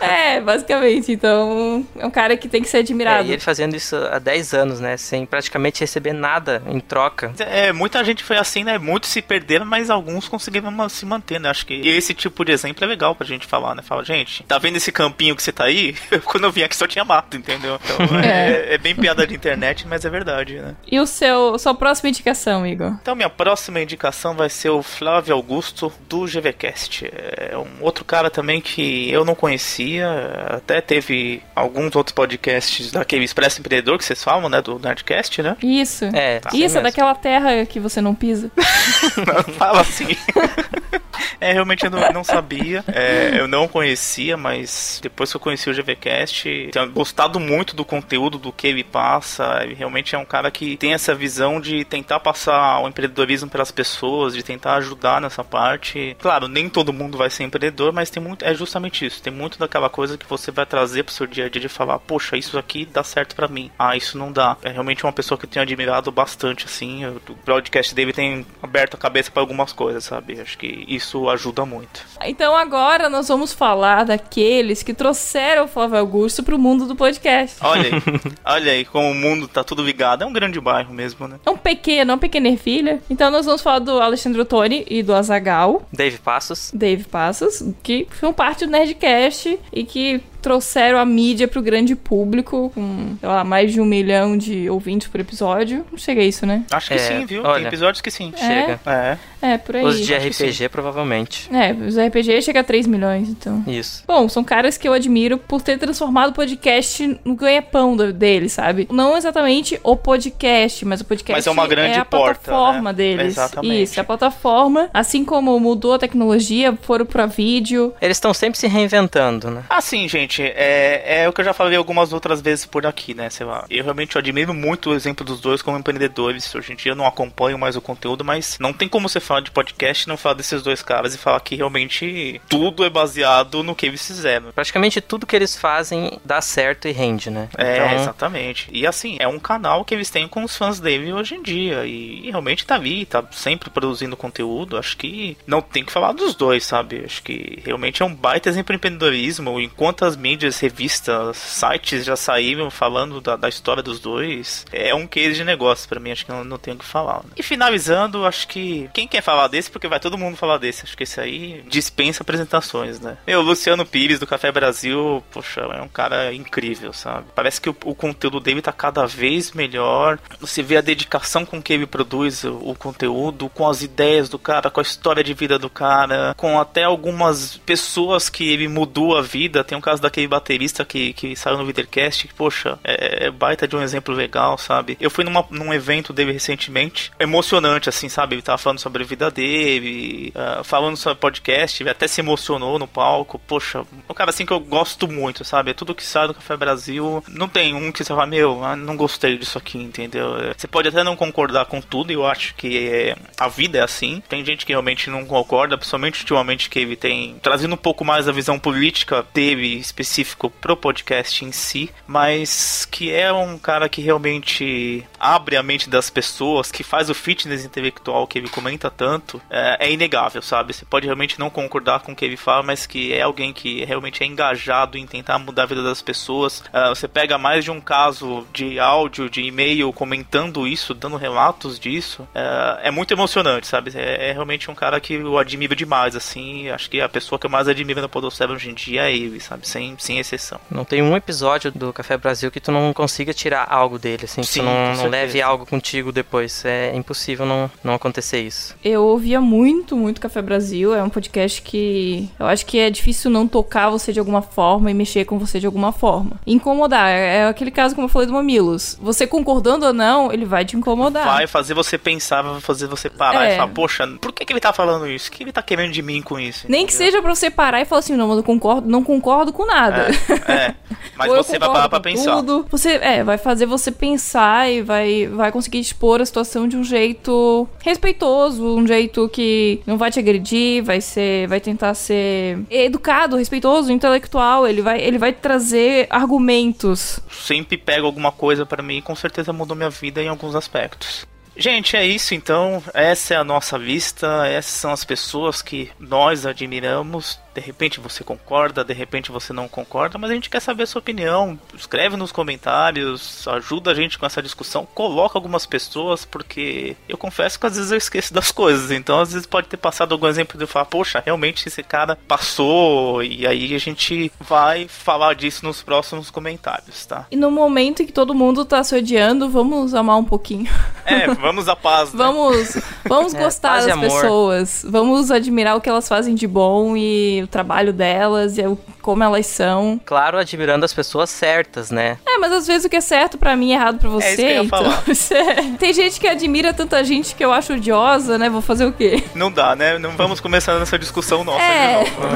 Speaker 4: é, basicamente. Então, é um cara que tem que ser
Speaker 3: É,
Speaker 4: admirado.
Speaker 3: e ele fazendo isso há 10 anos, né? Sem praticamente receber nada em troca.
Speaker 2: É, muita gente foi assim, né? Muitos se perderam, mas alguns conseguiram se manter, né? Acho que esse tipo de exemplo é legal pra gente falar, né? Fala, gente, tá vendo esse campinho que você tá aí? Quando eu vim aqui só tinha mato, entendeu? Então é, é bem piada de internet, mas é verdade, né?
Speaker 4: E o seu, sua próxima indicação, Igor?
Speaker 2: Então, minha próxima indicação vai ser o Flávio Augusto do GVCast. É um outro cara também que eu não conhecia, até teve alguns outros podcasts daquele Expresso Empreendedor que vocês falam, né? Do Nerdcast, né?
Speaker 4: Isso.
Speaker 3: É, assim
Speaker 4: Isso, é daquela terra que você não pisa.
Speaker 2: Fala assim. É, realmente eu não, não sabia, é, eu não conhecia, mas depois que eu conheci o GVCast, tenho gostado muito do conteúdo, do que ele passa. Ele realmente é um cara que tem essa visão de tentar passar o empreendedorismo pelas pessoas, de tentar ajudar nessa parte. Claro, nem todo mundo vai ser empreendedor, mas tem muito, é justamente isso. Tem muito daquela coisa que você vai trazer pro seu dia a dia de falar, poxa, isso aqui dá certo pra mim. Ah, isso não dá. É realmente uma pessoa que eu tenho admirado bastante, assim. O podcast dele tem aberto a cabeça pra algumas coisas, sabe? Acho que isso ajuda muito.
Speaker 4: Então agora nós vamos falar daqueles que trouxeram o Flávio Augusto pro mundo do podcast.
Speaker 2: Olha aí, olha aí como o mundo tá tudo ligado. É um grande bairro mesmo, né?
Speaker 4: É um pequeno, é um pequena ervilha. Então nós vamos falar do Alexandre Ottoni e do Azagal,
Speaker 3: Dave Passos.
Speaker 4: Dave Passos, que são parte do Nerdcast e que trouxeram a mídia pro grande público, com, sei lá, mais de um milhão de ouvintes por episódio. Não chega a isso, né?
Speaker 2: Acho que
Speaker 3: É,
Speaker 2: sim, viu?
Speaker 3: olha.
Speaker 2: Tem episódios que sim.
Speaker 3: Chega.
Speaker 2: É.
Speaker 4: É, por aí.
Speaker 3: Os de RPG, provavelmente.
Speaker 4: É, os RPG chega a 3 milhões, então.
Speaker 3: Isso.
Speaker 4: Bom, são caras que eu admiro por ter transformado o podcast no ganha-pão deles, sabe? Não exatamente o podcast, mas o podcast
Speaker 2: Mas é uma grande
Speaker 4: a
Speaker 2: porta,
Speaker 4: plataforma
Speaker 2: né?
Speaker 4: deles.
Speaker 2: Exatamente.
Speaker 4: Isso, é a plataforma. Assim como mudou a tecnologia, foram pra vídeo.
Speaker 3: Eles estão sempre se reinventando, né?
Speaker 2: Assim, gente, é, é o que eu já falei algumas outras vezes por aqui, né? Sei lá. Eu realmente admiro muito o exemplo dos dois como empreendedores. Hoje em dia eu não acompanho mais o conteúdo, mas não tem como você falar de podcast e não falar desses dois caras e falar que realmente tudo é baseado no que eles fizeram.
Speaker 3: Praticamente tudo que eles fazem dá certo e rende, né?
Speaker 2: É,
Speaker 3: Então,
Speaker 2: exatamente. E assim, é um canal que eles têm com os fãs dele hoje em dia. E realmente tá ali, tá sempre produzindo conteúdo. Acho que não tem que falar dos dois, sabe? Acho que realmente é um baita exemplo de empreendedorismo. Enquanto as mídias, revistas, sites já saíram falando da, da história dos dois, é um case de negócio pra mim. Acho que não, não tenho o que falar. né? E finalizando, acho que quem quer falar desse, porque vai todo mundo falar desse. Acho que esse aí dispensa apresentações, né? Meu, Luciano Pires do Café Brasil, poxa, é um cara incrível, sabe? Parece que o, o conteúdo dele tá cada vez melhor. Você vê a dedicação com que ele produz o, o conteúdo, com as ideias do cara, com a história de vida do cara, com até algumas pessoas que ele mudou a vida. Tem um caso daquele baterista que, que saiu no Videocast, poxa, é, é baita de um exemplo legal, sabe? Eu fui numa, num evento dele recentemente, emocionante, assim, sabe? Ele tava falando sobre a vida dele, ah, falando sobre podcast, até se emocionou no palco. Poxa, um cara assim que eu gosto muito, sabe? Tudo que sai do Café Brasil, não tem um que você fala, meu, ah, não gostei disso aqui, entendeu? É, Você pode até não concordar com tudo, eu acho que é, a vida é assim. Tem gente que realmente não concorda, principalmente ultimamente que ele tem trazendo um pouco mais a visão política dele específico pro podcast em si, mas que é um cara que realmente abre a mente das pessoas, que faz o fitness intelectual que ele comenta tanto, é, é inegável, sabe? Você pode realmente não concordar com o que ele fala, mas que é alguém que realmente é engajado em tentar mudar a vida das pessoas. Ah, você pega mais de um caso de áudio, de e-mail comentando isso, dando relatos disso. É, é muito emocionante, sabe? É, é realmente um cara que eu admiro demais, assim. Acho que a pessoa que eu mais admiro na Podosfera hoje em dia é ele, sabe? Sem, sem exceção.
Speaker 3: Não tem um episódio do Café Brasil que tu não consiga tirar algo dele, assim, que
Speaker 2: Sim,
Speaker 3: tu
Speaker 2: com
Speaker 3: não, não leve algo contigo depois. É impossível não, não acontecer isso.
Speaker 4: Eu ouvia muito, muito Café Brasil. É um podcast que eu acho que é difícil não tocar você de alguma forma e mexer com você de alguma forma. Incomodar. É aquele caso como eu falei do Mamilos. Você concordando ou não, ele vai te incomodar.
Speaker 2: Vai fazer você pensar, vai fazer você parar
Speaker 4: É.
Speaker 2: e falar, poxa, por que, que ele tá falando isso? O que ele tá querendo de mim com isso?
Speaker 4: Nem que
Speaker 2: Entendeu?
Speaker 4: seja pra você parar e falar assim, não, mas eu concordo, não concordo com nada.
Speaker 2: É, é. Mas você vai parar pra pensar.
Speaker 4: Tudo. Você, é, vai fazer você pensar e vai, vai conseguir expor a situação de um jeito respeitoso, um jeito que não vai te agredir, vai ser, vai tentar ser educado, respeitoso, intelectual. Ele vai, ele vai trazer argumentos.
Speaker 2: Sempre pego alguma coisa pra mim e com certeza mudou minha vida em alguns aspectos. Gente, é isso então. Essa é a nossa lista. Essas são as pessoas que nós admiramos. De repente você concorda, de repente você não concorda, mas a gente quer saber a sua opinião. Escreve nos comentários, ajuda a gente com essa discussão. Coloca algumas pessoas, porque eu confesso que às vezes eu esqueço das coisas. Então às vezes pode ter passado algum exemplo de eu falar, poxa, realmente esse cara passou. E aí a gente vai falar disso nos próximos comentários, tá?
Speaker 4: E no momento em que todo mundo tá se odiando, vamos amar um pouquinho.
Speaker 2: É, vamos à paz, né?
Speaker 4: Vamos, vamos
Speaker 3: É,
Speaker 4: gostar das pessoas. Vamos admirar o que elas fazem de bom e o trabalho delas e como elas são.
Speaker 3: Claro, admirando as pessoas certas, né?
Speaker 4: É, mas às vezes o que é certo pra mim é errado pra você.
Speaker 2: isso que eu ia
Speaker 4: então,
Speaker 2: falar.
Speaker 4: você- Tem gente que admira tanta gente que eu acho odiosa, né? Vou fazer o quê?
Speaker 2: Não dá, né? Não vamos começar nessa discussão nossa
Speaker 4: É.
Speaker 2: de novo.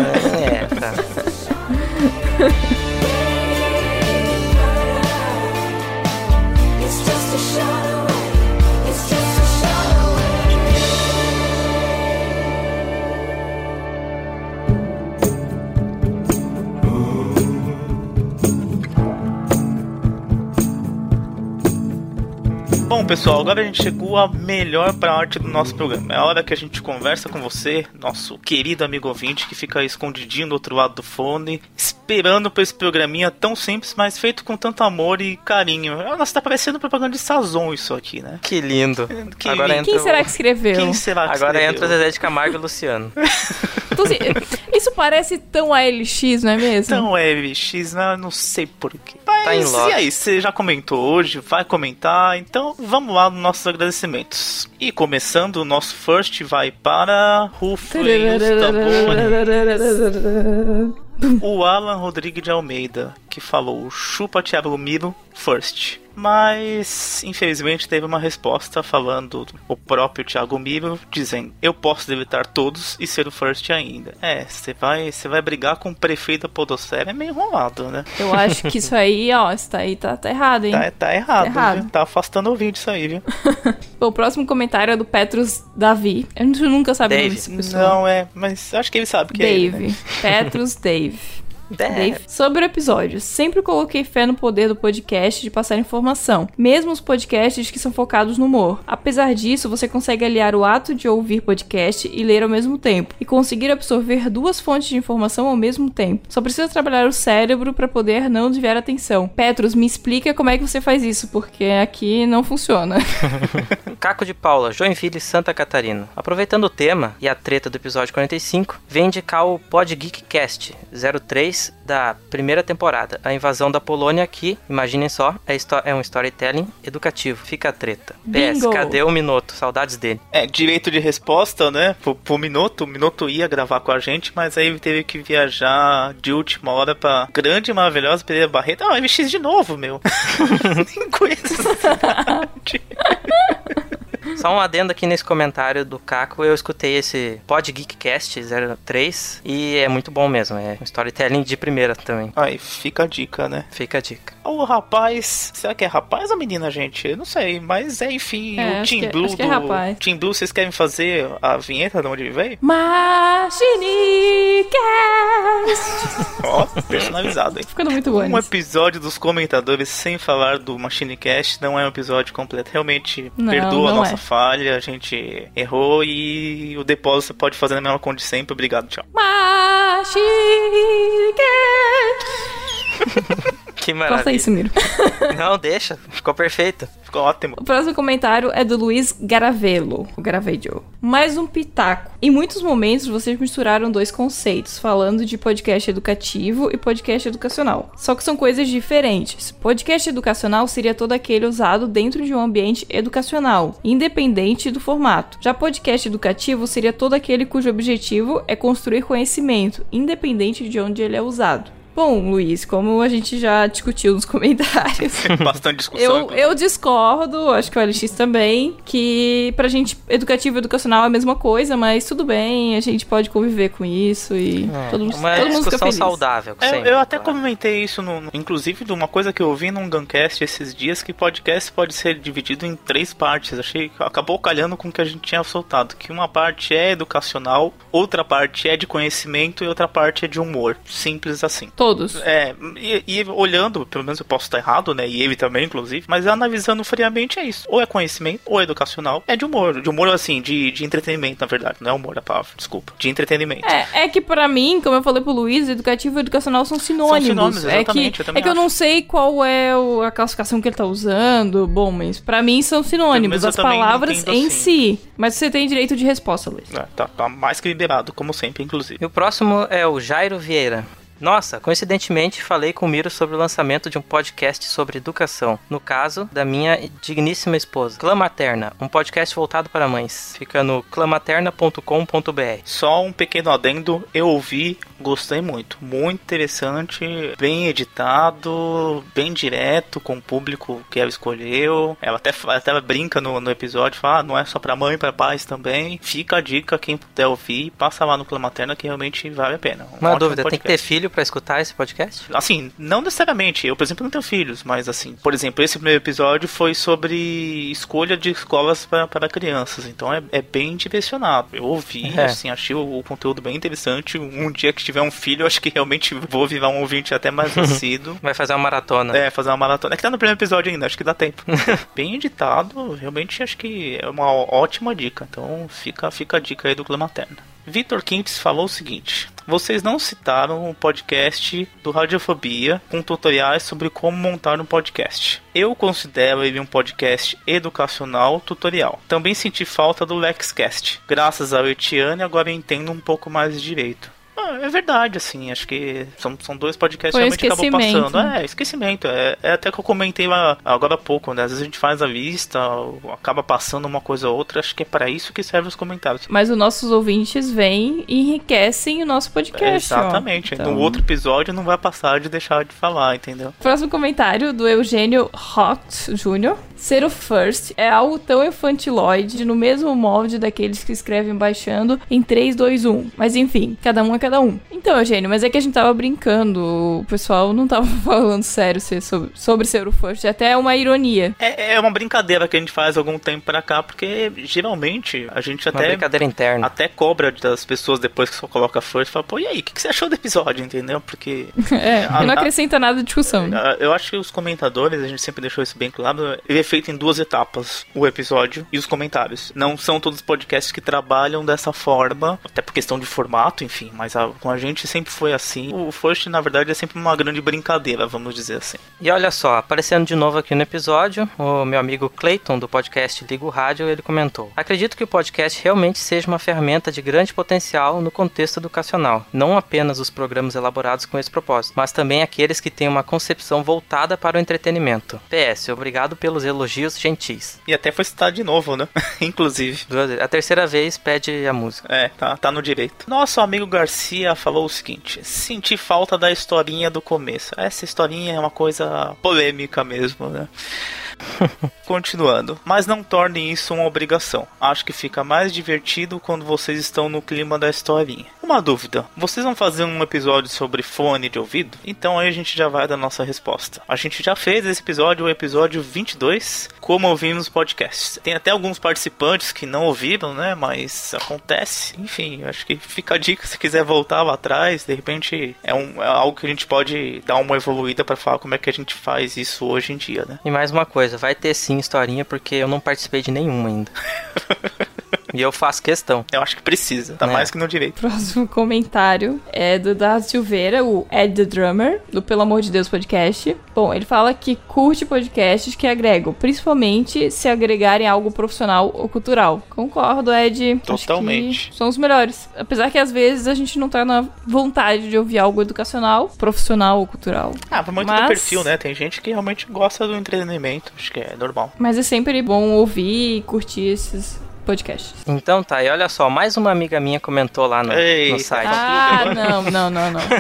Speaker 3: É, tá.
Speaker 2: Bom, pessoal, agora a gente chegou à melhor parte do nosso programa. É a hora que a gente conversa com você, nosso querido amigo ouvinte, que fica escondidinho do outro lado do fone, esperando por esse programinha tão simples, mas feito com tanto amor e carinho. Nossa, tá parecendo propaganda de Sazon isso aqui, né?
Speaker 3: Que lindo.
Speaker 2: Que
Speaker 3: Agora
Speaker 2: lindo.
Speaker 3: entra
Speaker 4: Quem será que escreveu?
Speaker 2: Quem será que
Speaker 3: Agora
Speaker 2: escreveu?
Speaker 3: entra o Zezé de Camargo e o Luciano.
Speaker 4: Então, assim, isso parece tão ALX, não é mesmo?
Speaker 2: Então é LX, né? não sei porquê. Mas
Speaker 3: Tá em
Speaker 2: e aí, você já comentou hoje, vai comentar, então vamos lá nos nossos agradecimentos. E começando, o nosso first vai para Rufem os tambores. O Alan Rodrigues de Almeida, que falou chupa Thiago Miro first. Mas, infelizmente, teve uma resposta falando o próprio Thiago Miro, dizendo: Eu posso deletar todos e ser o first ainda. É, você vai, vai brigar com o prefeito da Podosfera, é meio enrolado, né?
Speaker 4: Eu acho que isso aí, ó, isso aí tá, tá errado, hein?
Speaker 2: Tá, tá errado,
Speaker 4: Tá errado.
Speaker 2: viu? Tá afastando o vídeo isso aí, viu?
Speaker 4: Bom, o próximo comentário é do Petrus Davi. A gente nunca sabe o nome
Speaker 3: Dave.
Speaker 4: dessa pessoa.
Speaker 2: Não, é, mas acho que ele sabe que é ele,
Speaker 4: Dave.
Speaker 2: né?
Speaker 4: Petrus Dave. Dave. Sobre o episódio, sempre coloquei fé no poder do podcast de passar informação, mesmo os podcasts que são focados no humor. Apesar disso, você consegue aliar o ato de ouvir podcast e ler ao mesmo tempo, e conseguir absorver duas fontes de informação ao mesmo tempo. Só precisa trabalhar o cérebro para poder não desviar a atenção. Petros, me explica como é que você faz isso, porque aqui não funciona.
Speaker 3: Caco de Paula, Joinville, Santa Catarina. Aproveitando o tema e a treta do episódio 45, vem indicar o Pod 03 2 da primeira temporada, a invasão da Polônia, aqui, imaginem só, é, é um storytelling educativo. Fica a treta.
Speaker 4: Bingo.
Speaker 3: PS, cadê o Minoto? Saudades dele.
Speaker 2: É, direito de resposta, né? Pro, pro Minoto. O Minoto ia gravar com a gente, mas aí teve que viajar de última hora pra grande e maravilhosa Pereira Barreto. Ah, MX de novo, meu. Nem conheço essa cidade.
Speaker 3: Só um adendo aqui nesse comentário do Caco, eu escutei esse Pod Geek Cast 03 e é muito bom mesmo, é um storytelling de primeira também.
Speaker 2: Aí, fica a dica, né?
Speaker 3: Fica a dica.
Speaker 2: O rapaz, será que é rapaz ou menina, gente? Eu não sei, mas é, enfim,
Speaker 4: É,
Speaker 2: o
Speaker 4: que é-
Speaker 2: Blue
Speaker 4: acho que é
Speaker 2: do.
Speaker 4: rapaz.
Speaker 2: Team Blue, vocês querem fazer a vinheta de onde ele veio?
Speaker 4: Machinicast!
Speaker 2: Ó, personalizado, hein?
Speaker 4: Ficando muito bom
Speaker 2: Um
Speaker 4: isso.
Speaker 2: episódio dos comentadores sem falar do Machine Cast não é um episódio completo. Realmente
Speaker 4: Não,
Speaker 2: perdoa a
Speaker 4: não
Speaker 2: nossa
Speaker 4: é.
Speaker 2: Falha, a gente errou e o depósito você pode fazer na mesma conta de sempre. Obrigado, tchau.
Speaker 3: Que
Speaker 4: Corta
Speaker 3: maravilha.
Speaker 4: isso, Miro.
Speaker 3: Não, deixa, ficou perfeito.
Speaker 2: Ficou ótimo.
Speaker 4: O próximo comentário é do Luiz Garavelo, o Garavedio. Mais um pitaco. Em muitos momentos vocês misturaram dois conceitos, falando de podcast educativo e podcast educacional. Só que são coisas diferentes. Podcast educacional seria todo aquele usado dentro de um ambiente educacional, independente do formato. Já podcast educativo seria todo aquele cujo objetivo é construir conhecimento, independente de onde ele é usado. Bom, Luiz, como a gente já discutiu nos comentários,
Speaker 2: Bastante discussão.
Speaker 4: eu, eu discordo, acho que o LX também, que pra gente educativo e educacional é a mesma coisa, mas tudo bem, a gente pode conviver com isso e
Speaker 3: É,
Speaker 4: todo, mundo-
Speaker 3: uma
Speaker 4: todo mundo fica
Speaker 3: discussão
Speaker 4: feliz.
Speaker 3: saudável.
Speaker 2: É,
Speaker 3: sempre,
Speaker 2: eu até
Speaker 3: claro.
Speaker 2: comentei isso, no, no- inclusive, de uma coisa que eu ouvi num Guncast esses dias, que podcast pode ser dividido em três partes. Achei que acabou calhando com o que a gente tinha soltado. Que uma parte é educacional, outra parte é de conhecimento e outra parte é de humor. Simples assim.
Speaker 4: Todos.
Speaker 2: É, e, e olhando, pelo menos eu posso estar errado, né? E ele também, inclusive, mas analisando friamente é isso. Ou é conhecimento, ou é educacional. É de humor. De humor, assim, de, de entretenimento, na verdade. Não é humor a palavra, desculpa. De entretenimento.
Speaker 4: É, é que pra mim, como eu falei pro Luiz, educativo e educacional são sinônimos.
Speaker 2: sinônimos,
Speaker 4: é que,
Speaker 2: exatamente, eu
Speaker 4: é que eu não sei qual é o- a classificação que ele tá usando. Bom, mas pra mim são sinônimos, as palavras em
Speaker 2: assim.
Speaker 4: si. Mas você tem direito de resposta, Luiz.
Speaker 2: É, tá, tá mais que liberado, como sempre, inclusive.
Speaker 3: E o próximo é o Jairo Vieira. Nossa, coincidentemente falei com o Miro sobre o lançamento de um podcast sobre educação. No caso, da minha digníssima esposa. Clã Materna, um podcast voltado para mães. Fica no clamaterna.com.br.
Speaker 2: Só um pequeno adendo, eu ouvi, gostei muito. Muito interessante, bem editado, bem direto com o público que ela escolheu. Ela até, até brinca no, no episódio, fala, ah, não é só pra mãe, pra pais também. Fica a dica, quem puder ouvir, passa lá no Clã Materna que realmente vale a pena. Um
Speaker 3: Uma dúvida, tem que ter
Speaker 2: podcast.
Speaker 3: Filho pra escutar esse podcast?
Speaker 2: Assim, não necessariamente. Eu, por exemplo, não tenho filhos, mas assim, por exemplo, esse primeiro episódio foi sobre escolha de escolas para, para crianças. Então é, é bem direcionado. Eu ouvi,
Speaker 3: É.
Speaker 2: assim, achei o, o conteúdo bem interessante. Um dia que tiver um filho, eu acho que realmente vou virar um ouvinte até mais assíduo.
Speaker 3: Vai fazer uma maratona.
Speaker 2: É, fazer uma maratona. É que tá no primeiro episódio ainda, acho que dá tempo. Bem editado, realmente acho que é uma ótima dica. Então fica, fica a dica aí do Clã Materna. Vitor Quintes falou o seguinte: Vocês não citaram o podcast do Radiofobia com tutoriais sobre como montar um podcast. Eu considero ele um podcast educacional tutorial. Também senti falta do LexCast. Graças ao Etiane, agora entendo um pouco mais direito. Ah, é verdade, assim, acho que são, são dois podcasts
Speaker 4: Foi um
Speaker 2: realmente acabam passando. É, esquecimento. É, é até que eu comentei lá agora há pouco, né? Às vezes a gente faz a lista, acaba passando uma coisa ou outra, acho que é para isso que servem os comentários.
Speaker 4: Mas os nossos ouvintes vêm e enriquecem o nosso podcast. ó.
Speaker 2: Exatamente.
Speaker 4: Então-
Speaker 2: No outro episódio não vai passar de deixar de falar, entendeu?
Speaker 4: Próximo comentário do Eugênio Hot Jr. Ser o first é algo tão infantiloide, no mesmo molde daqueles que escrevem baixando em 3, 2, 1. Mas enfim, cada um é cada um. Então, Eugênio, mas é que a gente tava brincando. O pessoal não tava falando sério sobre, sobre ser o first. É até uma ironia.
Speaker 2: É, é uma brincadeira que a gente faz há algum tempo pra cá, porque geralmente a gente
Speaker 3: Uma
Speaker 2: até
Speaker 3: brincadeira interna.
Speaker 2: até cobra das pessoas depois que só coloca first, fala, pô, e aí, o que, que você achou do episódio, entendeu? Porque
Speaker 4: É,
Speaker 2: A-
Speaker 4: e não
Speaker 2: a-
Speaker 4: acrescenta nada de discussão.
Speaker 2: Ah, Eu acho que os comentadores, a gente sempre deixou isso bem claro, ele é feito em duas etapas, o episódio e os comentários. Não são todos os podcasts que trabalham dessa forma, até por questão de formato, enfim, mas a- com a gente sempre foi assim. O First, na verdade, é sempre uma grande brincadeira, vamos dizer assim.
Speaker 3: E olha só, aparecendo de novo aqui no episódio, o meu amigo Clayton, do podcast Liga o Rádio, ele comentou: Acredito que o podcast realmente seja uma ferramenta de grande potencial no contexto educacional, não apenas os programas elaborados com esse propósito, mas também aqueles que têm uma concepção voltada para o entretenimento. PS, obrigado pelos elogios gentis.
Speaker 2: E até foi citado de novo, né? Inclusive.
Speaker 3: A terceira vez pede a música.
Speaker 2: É, tá, tá no direito. Nosso amigo Garcia falou o seguinte: senti falta da historinha do começo. Essa historinha é uma coisa polêmica mesmo, né? Continuando, mas não tornem isso uma obrigação. Acho que fica mais divertido quando vocês estão no clima da historinha. Uma dúvida: vocês vão fazer um episódio sobre fone de ouvido? Então aí a gente já vai dar nossa resposta. A gente já fez esse episódio, o episódio 22, como ouvimos podcasts. Tem até alguns participantes que não ouviram, né? Mas acontece. Enfim, acho que fica a dica se quiser voltar lá atrás. De repente é, um, é algo que a gente pode dar uma evoluída para falar como é que a gente faz isso hoje em dia, né?
Speaker 3: E mais uma coisa, vai ter sim historinha, porque eu não participei de nenhuma ainda. e eu faço questão.
Speaker 2: Eu acho que precisa, tá
Speaker 3: É.
Speaker 2: mais que no direito.
Speaker 4: Próximo comentário é do da Silveira, o Ed the Drummer, do Pelo Amor de Deus podcast. Bom, ele fala que curte podcasts que agregam, principalmente se agregarem algo profissional ou cultural. Concordo, Ed.
Speaker 2: Totalmente.
Speaker 4: são os melhores. Apesar que às vezes a gente não tá na vontade de ouvir algo educacional, profissional ou cultural.
Speaker 2: Ah, vai muito
Speaker 4: Mas-
Speaker 2: do perfil, né? Tem gente que realmente gosta do entretenimento, acho que é normal.
Speaker 4: Mas é sempre bom ouvir e curtir esses podcasts.
Speaker 3: Então tá, e olha só, mais uma amiga minha comentou lá no,
Speaker 2: Eita.
Speaker 3: no site.
Speaker 4: Ah, não, não, não, não.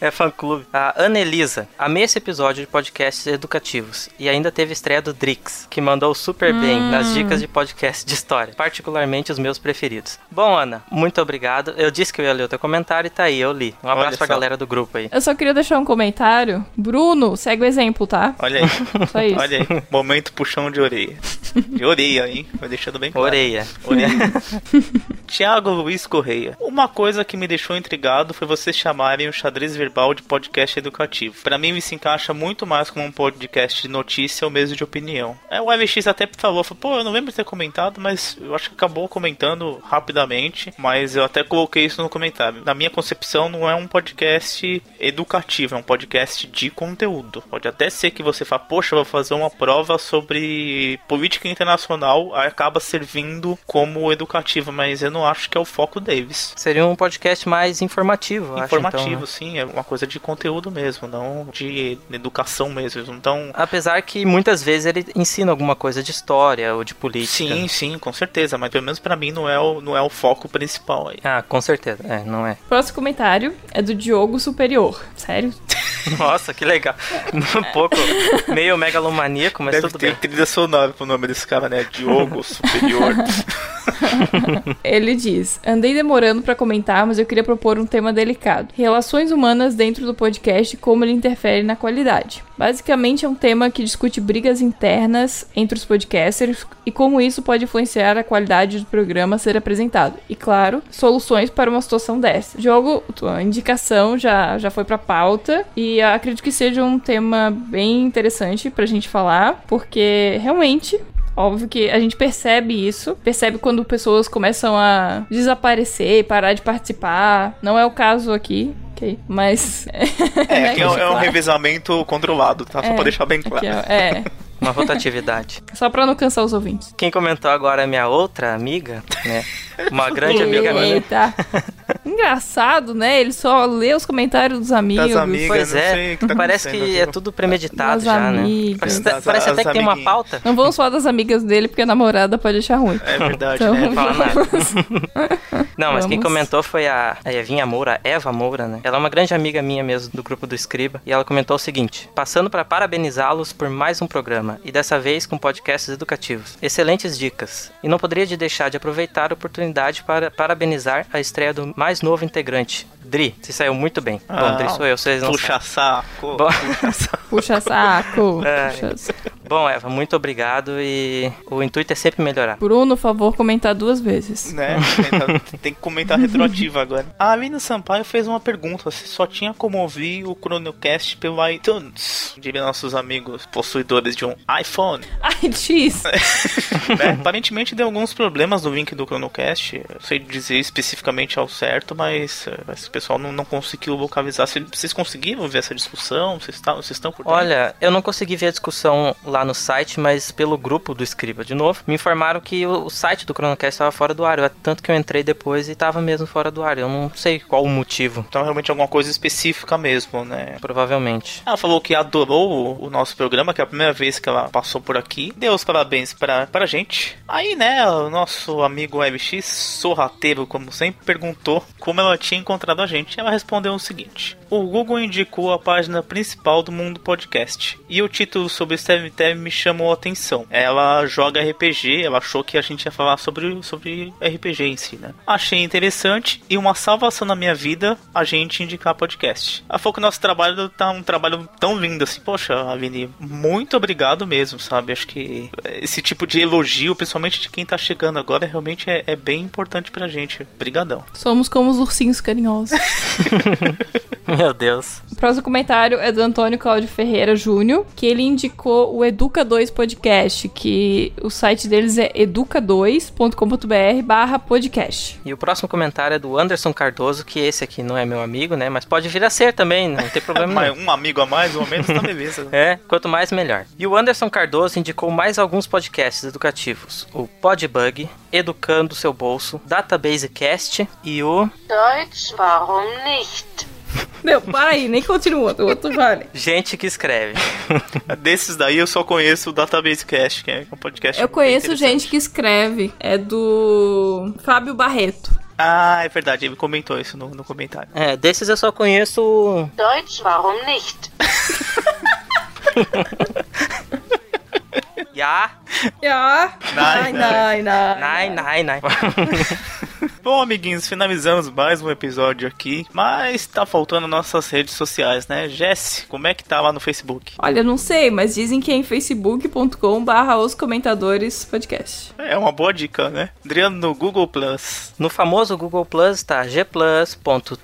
Speaker 3: É fã clube. A Anelisa. Amei esse episódio de podcasts educativos. E ainda teve estreia do Drix, que mandou super bem nas dicas de podcast de história. Particularmente os meus preferidos. Bom, Ana, muito obrigado. Eu disse que eu ia ler o teu comentário e tá aí, eu li. Um abraço
Speaker 2: Olha
Speaker 3: pra
Speaker 2: só.
Speaker 3: galera do grupo aí.
Speaker 4: Eu só queria deixar um comentário. Bruno, segue o exemplo, tá?
Speaker 2: Olha aí.
Speaker 4: Só isso.
Speaker 2: Olha aí. Momento puxão de orelha. De orelha, hein? Vai deixando bem claro.
Speaker 3: Oreia.
Speaker 2: Orelha. Tiago Luiz Correia. Uma coisa que me deixou intrigado foi vocês chamarem o xadrez verbal de podcast educativo. Pra mim, isso encaixa muito mais como um podcast de notícia ou mesmo de opinião. É, o LX até falou, falou, pô, eu não lembro de ter comentado, mas eu acho que acabou comentando rapidamente, mas eu até coloquei isso no comentário. Na minha concepção, não é um podcast educativo, é um podcast de conteúdo. Pode até ser que você fale, poxa, vou fazer uma prova sobre política internacional, acaba servindo como educativo, mas eu não acho que é o foco deles.
Speaker 3: Seria um podcast mais informativo, eu acho,
Speaker 2: Informativo,
Speaker 3: então, né?
Speaker 2: sim, é uma coisa de conteúdo mesmo, não de educação mesmo. Então,
Speaker 3: Apesar que muitas vezes ele ensina alguma coisa de história ou de política.
Speaker 2: sim, sim, com certeza, mas pelo menos pra mim não é o, não é o foco principal aí.
Speaker 3: Ah, com certeza. É, não é.
Speaker 4: Próximo comentário é do Diogo Superior. Sério?
Speaker 3: Nossa, que legal. Um pouco meio megalomaníaco, mas
Speaker 2: Deve
Speaker 3: tudo
Speaker 2: ter
Speaker 3: bem.
Speaker 2: trilha sonora pro nome desse cara, né? Diogo Superior.
Speaker 4: Ele diz: Andei demorando pra comentar, mas eu queria propor um tema delicado: relações humanas dentro do podcast e como ele interfere na qualidade. Basicamente, é um tema que discute brigas internas entre os podcasters e como isso pode influenciar a qualidade do programa a ser apresentado. E, claro, soluções para uma situação dessa. Jogo, tua indicação já, já foi pra pauta e acredito que seja um tema bem interessante pra gente falar, porque realmente Óbvio que a gente percebe isso, percebe quando pessoas começam a desaparecer, parar de participar. Não é o caso aqui, ok? Mas.
Speaker 2: É,
Speaker 4: né,
Speaker 2: aqui é, um- é um revezamento controlado, tá? Só
Speaker 4: É,
Speaker 2: pra deixar bem
Speaker 4: Aqui,
Speaker 2: claro.
Speaker 4: ó, é,
Speaker 3: Uma rotatividade.
Speaker 4: só pra não cansar os ouvintes.
Speaker 3: Quem comentou agora é minha outra amiga, né? Uma grande amiga minha.
Speaker 4: Eita. Engraçado, né? Ele só lê os comentários dos amigos.
Speaker 2: Das amigas.
Speaker 3: Pois é,
Speaker 2: sei que tá
Speaker 3: parece que
Speaker 2: aqui.
Speaker 3: é tudo premeditado
Speaker 4: Das
Speaker 3: já, né?
Speaker 4: amigas.
Speaker 3: Parece,
Speaker 2: Das-
Speaker 3: parece até
Speaker 2: as
Speaker 3: que tem uma pauta.
Speaker 4: Não vamos falar das amigas dele, porque a namorada pode achar ruim.
Speaker 2: É verdade,
Speaker 4: Então,
Speaker 2: né?
Speaker 3: Fala nada. Não, mas quem
Speaker 4: Vamos.
Speaker 3: comentou foi a, a Evinha Moura, Eva Moura, né? Ela é uma grande amiga minha mesmo do grupo do Escriba. E ela comentou o seguinte: passando para parabenizá-los por mais um programa, e dessa vez com podcasts educativos. Excelentes dicas. E não poderia de deixar de aproveitar a oportunidade para parabenizar a estreia do mais novo integrante, Dri. Se saiu muito bem. Bom,
Speaker 2: Ah,
Speaker 3: Dri sou eu, vocês não
Speaker 2: Puxa
Speaker 3: sabem.
Speaker 2: saco.
Speaker 3: Bom.
Speaker 2: Puxa saco.
Speaker 4: Puxa saco.
Speaker 3: É.
Speaker 4: Puxa saco.
Speaker 3: Bom, Eva, muito obrigado e o intuito é sempre melhorar.
Speaker 4: Bruno, por favor, comentar duas vezes.
Speaker 2: Né? Tem que comentar retroativo agora. A Aline Sampaio fez uma pergunta: se só tinha como ouvir o Chronocast pelo iTunes? Diria nossos amigos possuidores de um iPhone.
Speaker 4: Ai, X.
Speaker 2: né? Aparentemente deu alguns problemas no link do Chronocast. Eu sei dizer especificamente ao certo, mas, eh, mas o pessoal não, não conseguiu localizar. Vocês- Vocês conseguiram ver essa discussão? Vocês, tá, vocês estão por dentro?
Speaker 3: Olha, eu não consegui ver a discussão lá no site, mas pelo grupo do Escriba de novo, me informaram que o, o site do Chronocast estava fora do ar. Eu- Tanto que eu entrei depois e estava mesmo fora do ar. Eu não sei qual o motivo,
Speaker 2: Então realmente alguma coisa específica mesmo, né?
Speaker 3: provavelmente.
Speaker 2: Ela falou que adorou o, o nosso programa, que é a primeira vez que ela passou por aqui. Deu os parabéns pra, pra gente. Aí, né, o nosso amigo LX, sorrateiro, como sempre, perguntou como ela tinha encontrado a gente. Ela respondeu o seguinte: O Google indicou a página principal do Mundo Podcast. E o título sobre Steve Teve me chamou a atenção. Ela joga RPG, ela achou que a gente ia falar sobre, sobre RPG em si, né? Achei interessante e uma salvação na minha vida a gente indicar podcast. Ela falou que nosso trabalho tá um trabalho tão lindo assim. Poxa, Avini, muito obrigado mesmo, sabe? Acho que esse tipo de elogio, principalmente de quem tá chegando agora, realmente é, é bem importante pra gente. Obrigadão.
Speaker 4: Somos como os ursinhos carinhosos.
Speaker 3: Meu Deus.
Speaker 4: O próximo comentário é do Antônio Cláudio Ferreira Júnior, que ele indicou o Educa 2 Podcast, que o site deles é educa2.com.br barra podcast.
Speaker 3: E o próximo comentário é do Anderson Cardoso, que esse aqui não é meu amigo, né? Mas pode vir a ser também, não tem problema nenhum.
Speaker 2: um amigo a mais, um a menos, tá beleza.
Speaker 3: É, quanto mais melhor. E o Anderson Cardoso indicou mais alguns podcasts educativos: o Podbug, Educando Seu Bolso, Database Cast e o
Speaker 7: Deutsch, warum nicht?
Speaker 4: Não, para aí, nem continua. O outro vale.
Speaker 3: Gente que escreve.
Speaker 2: Desses daí eu só conheço o Database Cast, que é um podcast.
Speaker 4: Eu conheço gente que escreve. É do Fábio Barreto.
Speaker 2: Ah, é verdade, ele comentou isso no, no comentário.
Speaker 3: É, desses eu só conheço. o-
Speaker 8: Deutsch, warum nicht?
Speaker 3: Ja.
Speaker 4: Ja.
Speaker 2: Nein,
Speaker 4: nein, nein.
Speaker 3: Nein, nein, nein. nein.
Speaker 2: Bom, amiguinhos, finalizamos mais um episódio aqui, mas tá faltando nossas redes sociais, né? Jesse, como é que tá lá no Facebook?
Speaker 4: Olha, não sei, mas dizem que é em facebook.com barra os comentadores podcast.
Speaker 2: É uma boa dica, né? Adriano no Google Plus,
Speaker 3: No famoso Google Plus tá gplus.to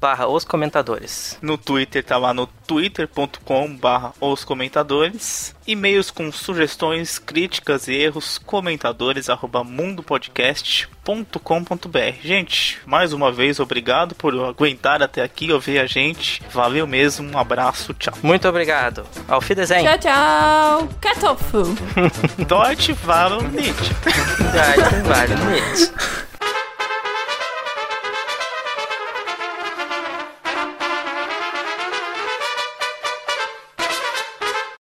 Speaker 3: barra os comentadores.
Speaker 2: no Twitter tá lá no twitter.com barra os comentadores, e-mails com sugestões, críticas e erros, comentadores arroba mundopodcast.com.br. Gente, mais uma vez, obrigado por aguentar até aqui, ouvir a gente. Valeu mesmo, um abraço, tchau.
Speaker 3: Muito obrigado. Auf Wiedersehen.
Speaker 4: Tchau, tchau. Kartoffel.
Speaker 2: Deutsche Warum nicht?
Speaker 3: Vai, vai, vai.